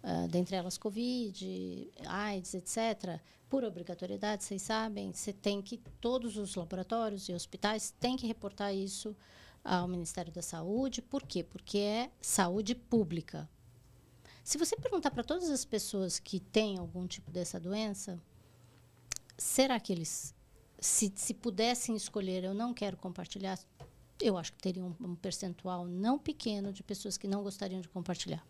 B: ah, dentre elas Covid, AIDS, etc., por obrigatoriedade, vocês sabem, você tem que, todos os laboratórios e hospitais têm que reportar isso ao Ministério da Saúde. Por quê? Porque é saúde pública. Se você perguntar para todas as pessoas que têm algum tipo dessa doença, será que eles, se, se pudessem escolher, eu não quero compartilhar, eu acho que teriam um, um percentual não pequeno de pessoas que não gostariam de compartilhar.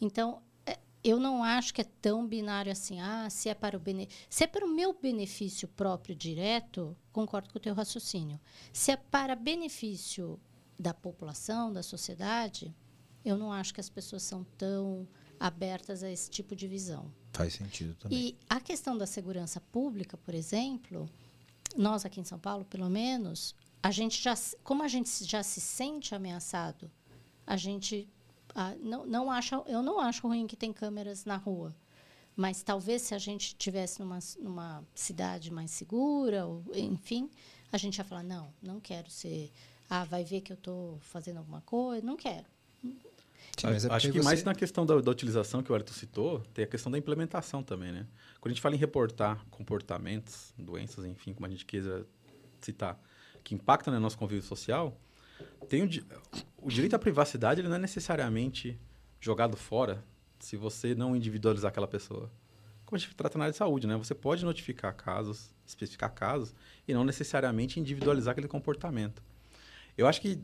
B: Então, é, eu não acho que é tão binário assim, ah, se é para o bene... se é para o meu benefício próprio direto, concordo com o teu raciocínio. Se é para benefício da população, da sociedade, eu não acho que as pessoas são tão abertas a esse tipo de visão.
A: Faz sentido também.
B: E a questão da segurança pública, por exemplo, nós aqui em São Paulo, pelo menos, a gente já, como a gente já se sente ameaçado, a gente não, não acha, eu não acho ruim que tem câmeras na rua. Mas talvez se a gente tivesse numa, numa cidade mais segura, ou, enfim, a gente ia falar, não, não quero ser Ah, vai ver que eu estou fazendo alguma coisa? Não quero.
A: Sim, mas é
D: Acho que mais
A: você-
D: na questão da, da utilização que o Ayrton citou, tem a questão da implementação também, né? Quando a gente fala em reportar comportamentos, doenças, enfim, como a gente quiser citar, que impactam no nosso convívio social, tem o, o direito à privacidade ele não é necessariamente jogado fora se você não individualizar aquela pessoa. Como a gente trata na área de saúde, né? Você pode notificar casos, especificar casos, e não necessariamente individualizar aquele comportamento. Eu acho que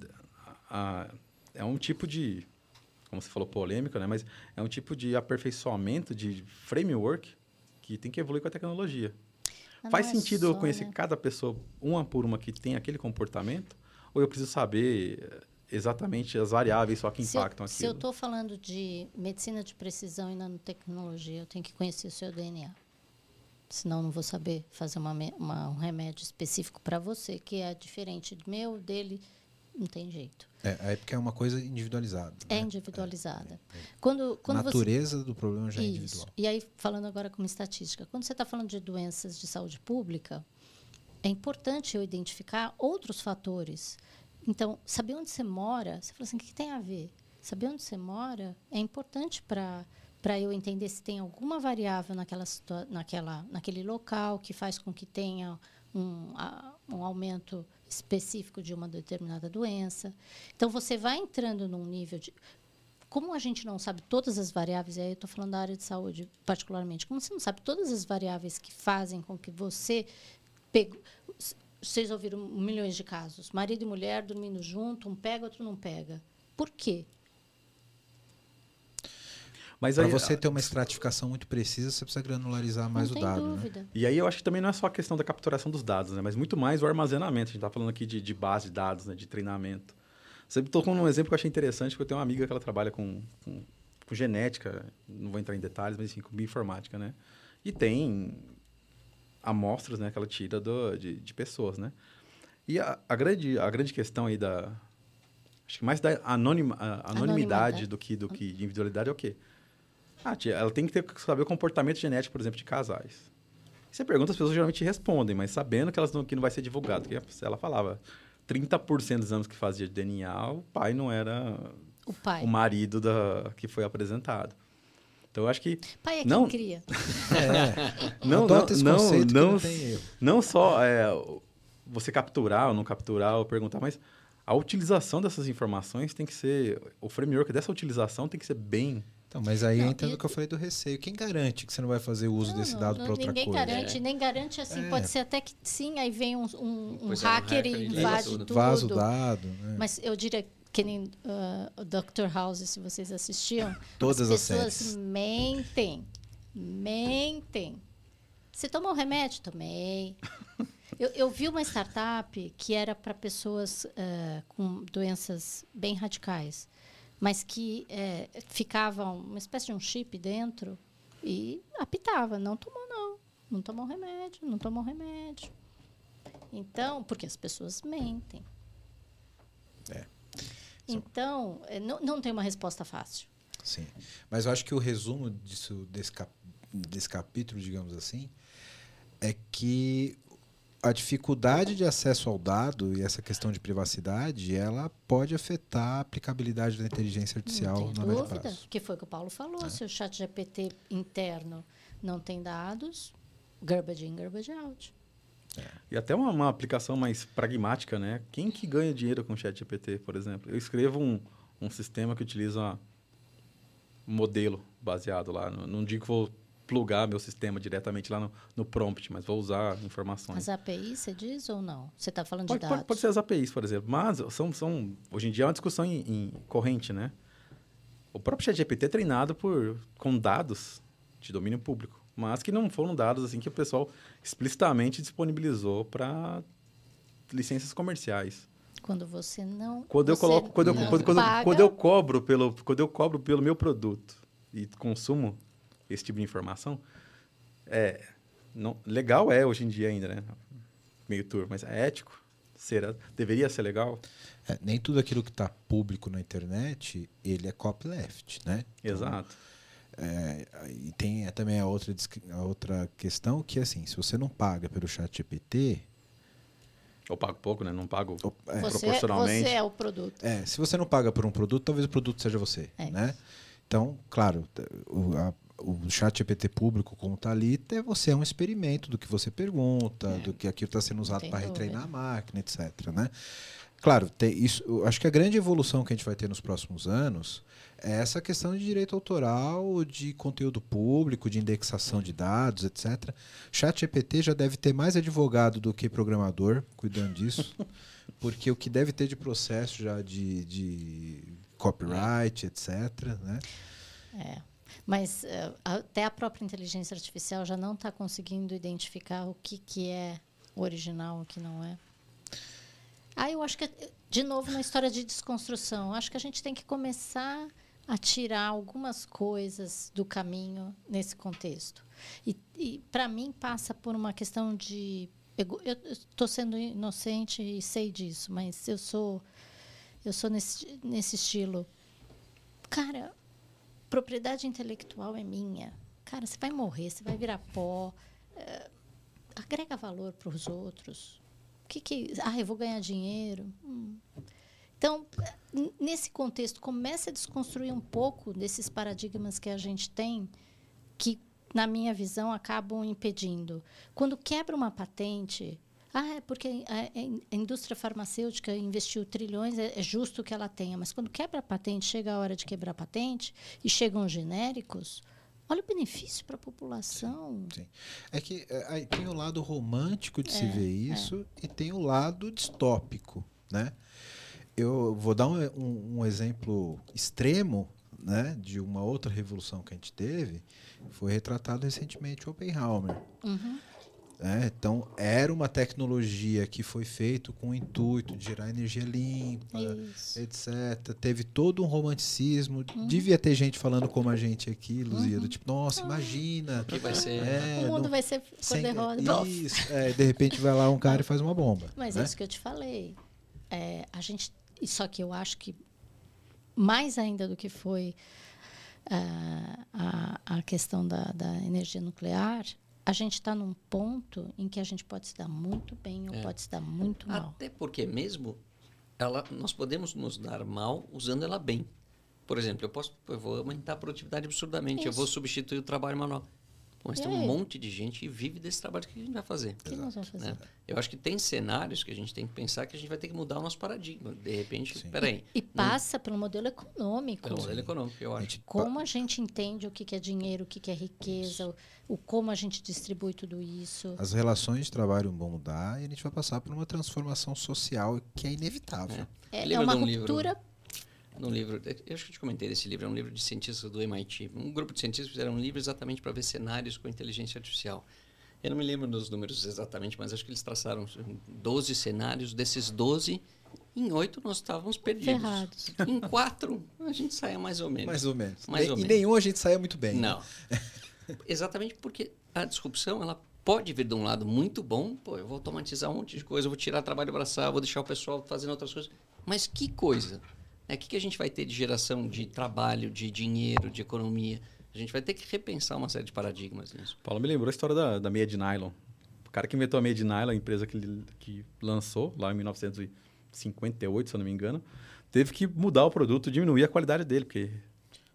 D: ah, é um tipo de, como você falou, polêmica, né? Mas é um tipo de aperfeiçoamento de framework que tem que evoluir com a tecnologia.
B: Mas
D: Faz
B: é
D: sentido eu
B: só,
D: conhecer
B: né?
D: cada pessoa, uma por uma, que tem aquele comportamento? Ou eu preciso saber eh, exatamente as variáveis só que
B: Se eu-
D: impactam
B: Se eu estou falando de medicina de precisão e nanotecnologia, eu tenho que conhecer o seu DNA. Senão, eu não vou saber fazer uma, uma- um remédio específico para você, que é diferente do meu, dele, não tem jeito.
A: É, aí porque é uma coisa individualizada.
B: É
A: né?
B: individualizada. Quando,
A: A
B: quando você
A: natureza do problema já é
B: Isso.
A: individual.
B: E aí, falando agora como estatística, quando você está falando de doenças de saúde pública, é importante eu identificar outros fatores. Então, saber onde você mora, você fala assim, o que tem a ver? Saber onde você mora é importante para para eu entender se tem alguma variável naquela, naquela, naquele local que faz com que tenha um, a- um aumento específico de uma determinada doença. Então, você vai entrando num nível de como a gente não sabe todas as variáveis, aí eu estou falando da área de saúde particularmente, como você não sabe todas as variáveis que fazem com que você pegou. Vocês ouviram milhões de casos. Marido e mulher dormindo junto, um pega, outro não pega. Por quê?
D: Mas
A: Para você ter uma estratificação muito precisa, você precisa granularizar mais
B: não
A: o dado. Né?
B: dúvida.
D: E aí eu acho que também não é só a questão da capturação dos dados, né? Mas muito mais o armazenamento. A gente está falando aqui de, de base de dados, né? De treinamento. Você tocou num exemplo que eu achei interessante, porque eu tenho uma amiga que ela trabalha com, com, com genética, não vou entrar em detalhes, mas enfim, com bioinformática, né? E tem amostras, né? Que ela tira do, de, de pessoas, né? E a, a, grande, a grande questão aí da... Acho que mais da anonima, a- anonimidade
B: Anonimidade.
D: do que, do que de individualidade é o quê? Ah, tia, ela tem que ter, saber o comportamento genético, por exemplo, de casais. Você pergunta, as pessoas geralmente respondem, mas sabendo que, elas não, que não vai ser divulgado. Porque ela falava, 30% dos exames que fazia de DNA, o pai não era
B: O pai.
D: o marido da, que foi apresentado. Então, eu acho que
B: Pai é
D: Não-
B: quem cria.
D: não, não, não, não,
A: não
D: não só é, você capturar ou não capturar ou perguntar, mas a utilização dessas informações tem que ser... O framework dessa utilização tem que ser bem...
A: Então, mas aí
B: Não,
A: entra no que eu falei do receio. Quem garante que você não vai fazer uso
B: Não,
A: desse dado para outra
B: ninguém
A: coisa?
B: garante, nem garante assim.
A: É.
B: Pode ser até que sim, aí vem um, um- um
C: Pois é, um
B: hacker
C: hacker
B: e
C: invade tudo.
B: tudo.
A: Vaza o dado, né?
B: Mas eu diria que nem ah, o Dr. House, se vocês assistiam,
A: Todas
B: as
A: as
B: pessoas
A: séries.
B: mentem. Mentem. Você tomou remédio? Tomei. Eu, eu vi uma startup que era para pessoas ah, com doenças bem radicais, mas que eh, ficava uma espécie de um chip dentro e apitava. Não tomou, não. Não tomou remédio, não tomou remédio. Então, porque as pessoas mentem.
A: É.
B: Então, eh, não, não tem uma resposta fácil.
A: Sim. Mas eu acho que o resumo disso, desse, cap- desse capítulo, digamos assim, é que a dificuldade de acesso ao dado e essa questão de privacidade, ela pode afetar a aplicabilidade da inteligência artificial
B: não tem
A: no médio
B: dúvida,
A: prazo.
B: que foi o que o Paulo falou.
A: É.
B: Se o chat GPT interno não tem dados, garbage in, garbage out.
D: E até uma, uma aplicação mais pragmática, né? Quem que ganha dinheiro com o ChatGPT, por exemplo? Eu escrevo um, um sistema que utiliza um modelo baseado lá. Não, não digo que vou plugar meu sistema diretamente lá no, no prompt, mas vou usar informações.
B: As APIs, você diz ou não? Você está falando
D: Pode,
B: de
D: pode,
B: dados.
D: pode ser as APIs, por exemplo. Mas são, são, hoje em dia é uma discussão em, em corrente, né? O próprio ChatGPT é treinado por, com dados de domínio público, mas que não foram dados assim que o pessoal explicitamente disponibilizou para licenças comerciais.
B: Quando você não.
D: Quando eu coloco, quando eu, quando, quando, quando eu cobro pelo, quando eu cobro pelo meu produto e consumo esse tipo de informação, é não, legal é hoje em dia ainda, né? Meio turvo, mas é ético. Será, deveria ser legal?
A: É, nem tudo aquilo que está público na internet, ele é copyleft, né? Então,
D: Exato.
A: É, e tem é, também a outra, a outra questão que, assim, se você não paga pelo chat GPT,
D: Eu pago pouco, né? Não pago
A: É.
B: Você,
D: proporcionalmente.
B: você é o produto.
A: É, se você não paga por um produto, talvez o produto seja você,
B: É
A: né? Então, claro, o, a- o chat GPT público, como está ali, é você é um experimento do que você pergunta, do que aquilo está sendo usado para retreinar a máquina, etc. Né? Claro, tem isso, acho que a grande evolução que a gente vai ter nos próximos anos é essa questão de direito autoral, de conteúdo público, de indexação de dados, etc. Chat GPT já deve ter mais advogado do que programador cuidando disso, porque o que deve ter de processo já de, de copyright, etc. Né?
B: É. Mas eh, até a própria inteligência artificial já não está conseguindo identificar o que, que é original o que não é. Ah, eu acho que, de novo, na história de desconstrução, acho que a gente tem que começar a tirar algumas coisas do caminho nesse contexto. E, e para mim, passa por uma questão de. Eu estou sendo inocente e sei disso, mas eu sou, eu sou nesse, nesse estilo. Cara, propriedade intelectual é minha. Cara, você vai morrer, você vai virar pó. É, agrega valor para os outros. O que que... Ah, eu vou ganhar dinheiro. Hum. Então, nesse contexto, comece a desconstruir um pouco desses paradigmas que a gente tem, que, na minha visão, acabam impedindo. Quando quebra uma patente, ah, é porque a, indústria farmacêutica investiu trilhões, é, é justo que ela tenha. Mas quando quebra a patente, chega a hora de quebrar a patente e chegam os genéricos, olha o benefício para a população.
A: Sim. É que é, tem o lado romântico de se
B: É,
A: ver isso e tem o lado distópico, né? Eu vou dar um, um- um exemplo extremo, né, de uma outra revolução que a gente teve. Foi retratado recentemente o Oppenheimer.
B: Uhum.
A: Né? Então, era uma tecnologia que foi feita com o intuito de gerar energia limpa,
B: Isso.
A: etc. Teve todo um romanticismo.
B: Uhum.
A: Devia ter gente falando como a gente aqui, Luzia, do tipo, nossa, imagina.
C: O que vai ser?
A: É,
B: o mundo
A: não-
B: vai ser
A: sem-
B: cor-de-rosa.
A: Isso, é, de repente vai lá um cara e faz uma bomba.
B: Mas
A: né?
B: é isso que eu te falei. É, a gente, e só que eu acho que mais ainda do que foi ah, a, a questão da, da energia nuclear, a gente está num ponto em que a gente pode se dar muito bem ou
C: É.
B: pode se dar muito mal.
C: Até porque mesmo ela, nós podemos nos dar mal usando ela bem. Por exemplo, eu posso, eu vou aumentar a produtividade absurdamente, eu vou
B: Isso.
C: substituir o trabalho manual. Bom, Mas
B: E
C: tem um
B: aí?
C: monte de gente que vive desse trabalho que a gente vai fazer.
B: O que nós vamos fazer?
C: né? Eu acho que tem cenários que a gente tem que pensar que a gente vai ter que mudar o nosso paradigma. De repente, peraí,
B: E passa pelo modelo econômico.
C: pelo modelo econômico, eu acho.
B: Como a gente entende o que que é dinheiro, o que que é riqueza, o, o como a gente distribui tudo isso.
A: As relações de trabalho vão mudar e a gente vai passar por uma transformação social que é inevitável.
B: É, é
C: Lembra
B: uma
C: de um livro- num livro, eu acho que eu te comentei desse livro, é um livro de cientistas do MIT. Um grupo de cientistas fizeram um livro exatamente para ver cenários com inteligência artificial. Eu não me lembro dos números exatamente, mas acho que eles traçaram 12 cenários. Desses 12, em 8 nós estávamos perdidos.
B: Ferrados.
C: Em 4, a gente saia mais ou menos.
A: Mais ou menos.
C: Mais
A: Ne-
C: ou
A: e
C: menos.
A: nenhum a gente saia muito bem. né?
C: Não. Exatamente porque a disrupção, ela pode vir de um lado muito bom, pô, eu vou automatizar um monte de coisa, eu vou tirar trabalho braçal, vou deixar o pessoal fazendo outras coisas. Mas que coisa? É, o que, que a gente vai ter de geração de trabalho, de dinheiro, de economia? A gente vai ter que repensar uma série de paradigmas nisso.
D: Paulo me lembrou a história da, da meia de nylon. O cara que inventou a meia de nylon, a empresa que, que lançou lá em 1958, se eu não me engano, teve que mudar o produto, diminuir a qualidade dele, porque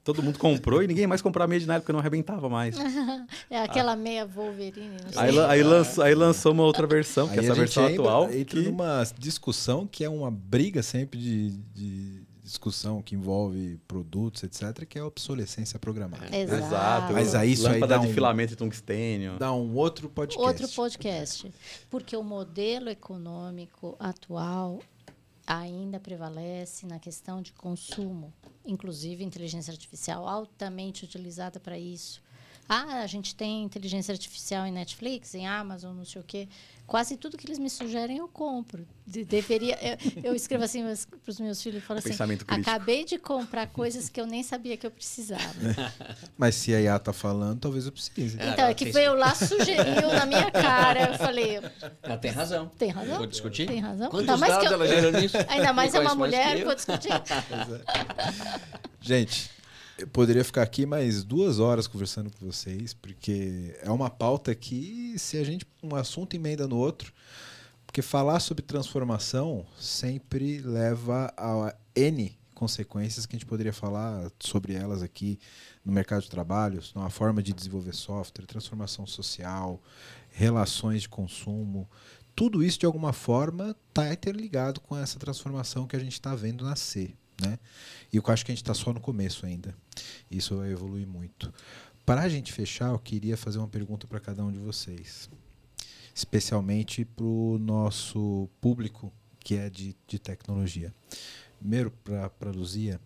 D: todo mundo comprou e ninguém mais comprava a meia de nylon porque não arrebentava mais.
B: é aquela meia Wolverine, não sei.
D: Aí, aí, lançou, aí lançou uma outra versão, que é
A: Aí
D: essa
A: a gente
D: versão
A: entra,
D: atual.
A: entra
D: que-
A: numa discussão que é uma briga sempre de, de discussão que envolve produtos, etc., que é a obsolescência programada.
B: Exato.
D: Exato.
A: Mas aí isso aí
D: Lâmpada
A: dá
D: de
A: um-
D: filamento de tungstênio.
A: Dá um outro podcast.
B: Outro podcast. Porque o modelo econômico atual ainda prevalece na questão de consumo, inclusive inteligência artificial altamente utilizada para isso. Ah, a gente tem inteligência artificial em Netflix, em Amazon, não sei o quê. Quase tudo que eles me sugerem eu compro. De- deveria, eu, eu escrevo assim para os meus filhos, falo assim,
D: crítico.
B: acabei de comprar coisas que eu nem sabia que eu precisava.
A: Mas se a IA tá falando, talvez eu precise.
C: É,
B: Então, é que foi eu lá sugeriu na minha cara. Eu falei,
C: Ela tem razão.
B: tem razão?
C: Vou discutir?
B: Tem razão.
C: Quantos
B: Ainda mais que eu-
C: ela gera nisso?
B: Ainda mais é uma mulher,
C: que eu.
B: vou discutir.
A: Gente, eu poderia ficar aqui mais duas horas conversando com vocês, porque é uma pauta que, se a gente. um assunto emenda no outro. Porque falar sobre transformação sempre leva a N consequências que a gente poderia falar sobre elas aqui no mercado de trabalho, na forma de desenvolver software, transformação social, relações de consumo. Tudo isso, de alguma forma, está interligado com essa transformação que a gente está vendo nascer. Né? E eu acho que a gente está só no começo ainda. Isso vai evoluir muito. Para a gente fechar, eu queria fazer uma pergunta para cada um de vocês, especialmente para o nosso público que é de, de tecnologia. Primeiro, para a Luzia,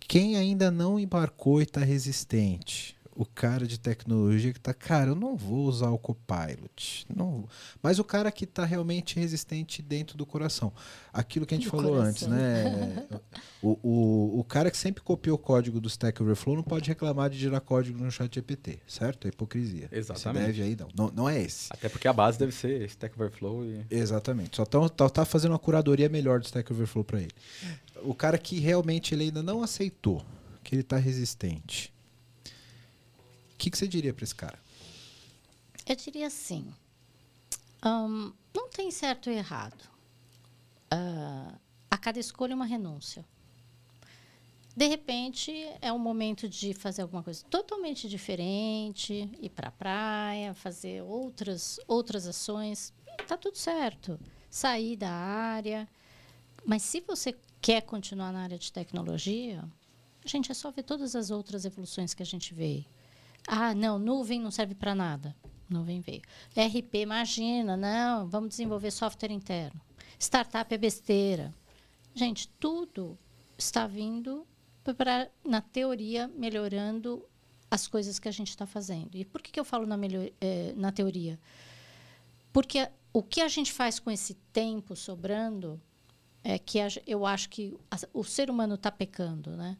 A: quem ainda não embarcou e está resistente, o cara de tecnologia que está, cara, eu não vou usar o Copilot. Não Mas o cara que está realmente resistente dentro do coração. Aquilo que a gente do falou coração. antes, né? o, o, o cara que sempre copiou o código do Stack Overflow não pode reclamar de gerar código no chat GPT, certo? É hipocrisia.
D: Exatamente.
A: Esse deve aí, não. não. Não é esse.
D: Até porque a base deve ser Stack Overflow. E...
A: Exatamente. Só tá, tá, tá fazendo uma curadoria melhor do Stack Overflow para ele. O cara que realmente ele ainda não aceitou, que ele está resistente que, que você diria para esse cara?
B: Eu diria assim: um, não tem certo ou errado. Uh, a cada escolha, uma renúncia. De repente, é um momento de fazer alguma coisa totalmente diferente, ir para a praia, fazer outras, outras ações. Está tudo certo. Sair da área. Mas se você quer continuar na área de tecnologia, gente, é só ver todas as outras evoluções que a gente vê. Ah, não, nuvem não serve para nada. Nuvem veio. RP, imagina, não, vamos desenvolver software interno. Startup é besteira. Gente, tudo está vindo para, na teoria, melhorando as coisas que a gente está fazendo. E por que, que eu falo na, melhor, eh, na teoria? Porque o que a gente faz com esse tempo sobrando é que a, eu acho que a, o ser humano está pecando, né?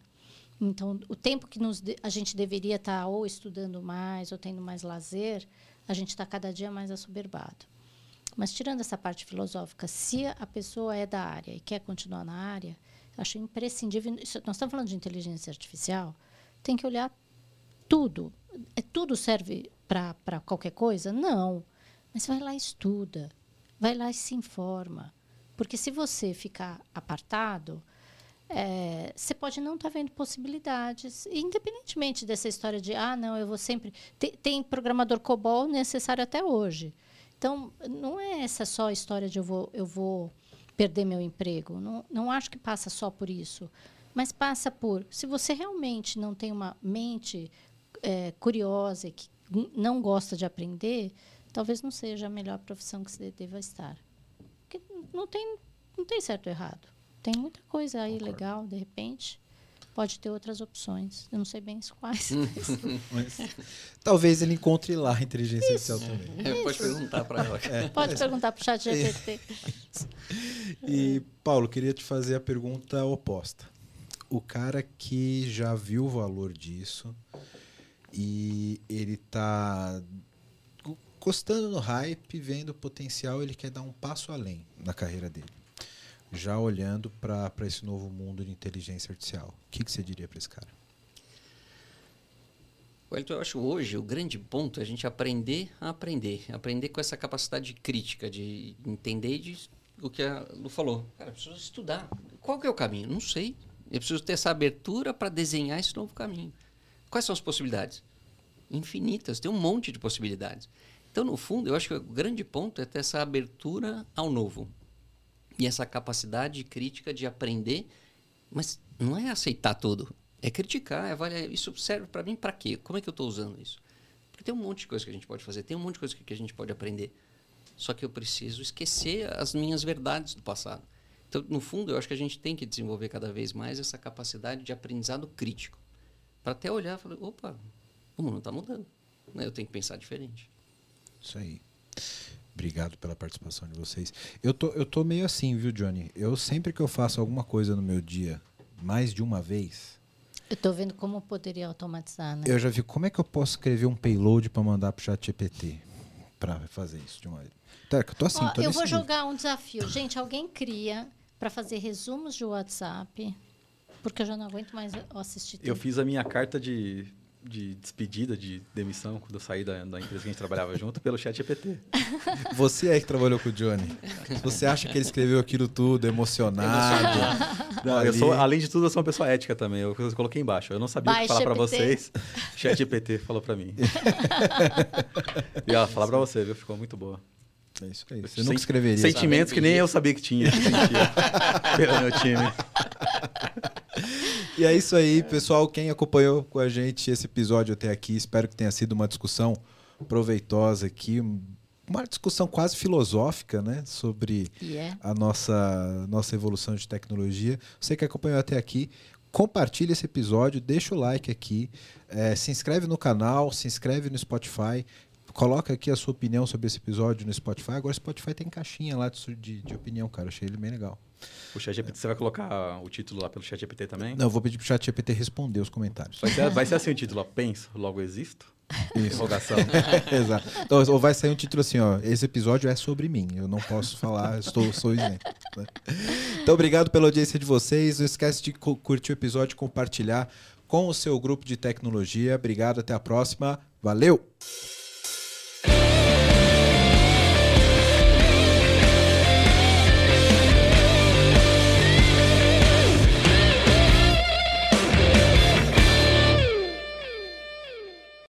B: Então, o tempo que nos, a gente deveria estar tá ou estudando mais ou tendo mais lazer, a gente está cada dia mais assoberbado. Mas, tirando essa parte filosófica, se a pessoa é da área e quer continuar na área, acho imprescindível. Nós estamos falando de inteligência artificial, tem que olhar tudo. É, tudo serve para qualquer coisa? Não. Mas vai lá e estuda. Vai lá e se informa. Porque se você ficar apartado, é, você pode não estar tá vendo possibilidades, independentemente dessa história de, ah, não, eu vou sempre. Tem, tem, programador COBOL necessário até hoje. Então, não é essa só a história de eu vou, eu vou perder meu emprego. Não, não acho que passa só por isso. Mas passa por, se você realmente não tem uma mente é, curiosa e que não gosta de aprender, talvez não seja a melhor profissão que você deva estar. Porque não tem, não tem certo ou errado. Tem muita coisa aí Concordo. legal, de repente. Pode ter outras opções. Eu não sei bem quais.
A: mas, talvez ele encontre lá a inteligência artificial também.
C: É, pode perguntar para ela.
B: É, pode perguntar para o chat GPT.
A: e, Paulo, queria te fazer a pergunta oposta. O cara que já viu o valor disso e ele está gostando no hype, vendo o potencial, ele quer dar um passo além na carreira dele já olhando para esse novo mundo de inteligência artificial? O que, que você diria para esse cara?
C: Wellington, eu acho hoje o grande ponto é a gente aprender a aprender. Aprender com essa capacidade crítica, de entender de, o que a Lu falou. Cara, eu preciso estudar. Qual que é o caminho? Não sei. Eu preciso ter essa abertura para desenhar esse novo caminho. Quais são as possibilidades? Infinitas. Tem um monte de possibilidades. Então, no fundo, eu acho que o grande ponto é ter essa abertura ao novo e essa capacidade crítica de aprender, mas não é aceitar tudo, é criticar, é avaliar. Isso serve para mim para quê? Como é que eu estou usando isso? Porque tem um monte de coisa que a gente pode fazer, tem um monte de coisa que a gente pode aprender. Só que eu preciso esquecer as minhas verdades do passado. Então, no fundo, eu acho que a gente tem que desenvolver cada vez mais essa capacidade de aprendizado crítico. Para até olhar e falar, opa, o mundo está mudando. Né? Eu tenho que pensar diferente.
A: Isso aí. Obrigado pela participação de vocês. Eu tô, eu tô meio assim, viu, Johnny? Eu sempre que eu faço alguma coisa no meu dia, mais de uma vez.
B: Eu tô vendo como poderia automatizar, né?
A: Eu já vi como é que eu posso escrever um payload para mandar pro chat GPT para fazer isso de uma vez. Tá, eu tô assim,
B: Ó,
A: tô
B: Eu vou jogar um desafio. Gente, alguém cria para fazer resumos de WhatsApp, porque eu já não aguento mais assistir.
D: Tudo. Eu fiz a minha carta de de despedida, de demissão, quando eu saí da, da empresa que a gente trabalhava junto, pelo chat GPT.
A: Você aí que trabalhou com o Johnny. Você acha que ele escreveu aquilo tudo emocionado?
D: Não, eu sou, além de tudo, eu sou uma pessoa ética também. Eu, eu coloquei embaixo. Eu não sabia o que falar para vocês. Chat GPT falou para mim. e ela falar para você, viu? Ficou muito boa.
A: É isso aí. Você nunca escreveria.
D: Sentimentos que nem eu sabia que tinha. pelo meu time.
A: E é isso aí, pessoal. Quem acompanhou com a gente esse episódio até aqui, espero que tenha sido uma discussão proveitosa aqui. Uma discussão quase filosófica, né? Sobre yeah. a nossa, nossa evolução de tecnologia. Você que acompanhou até aqui, compartilhe esse episódio, deixa o like aqui, é, se inscreve no canal, se inscreve no Spotify. Coloca aqui a sua opinião sobre esse episódio no Spotify. Agora o Spotify tem caixinha lá de, de, de opinião, cara. Achei ele bem legal.
D: O ChatGPT, você vai colocar o título lá pelo ChatGPT também?
A: Não, eu vou pedir pro ChatGPT responder os comentários.
D: Vai ser, vai ser assim o título, ó, penso, logo existo?
A: Interrogação. Exato. Então, ou vai sair um título assim, ó, esse episódio é sobre mim, eu não posso falar, estou, sou isento. Né? Então, obrigado pela audiência de vocês. Não esquece de curtir o episódio, compartilhar com o seu grupo de tecnologia. Obrigado, até a próxima. Valeu!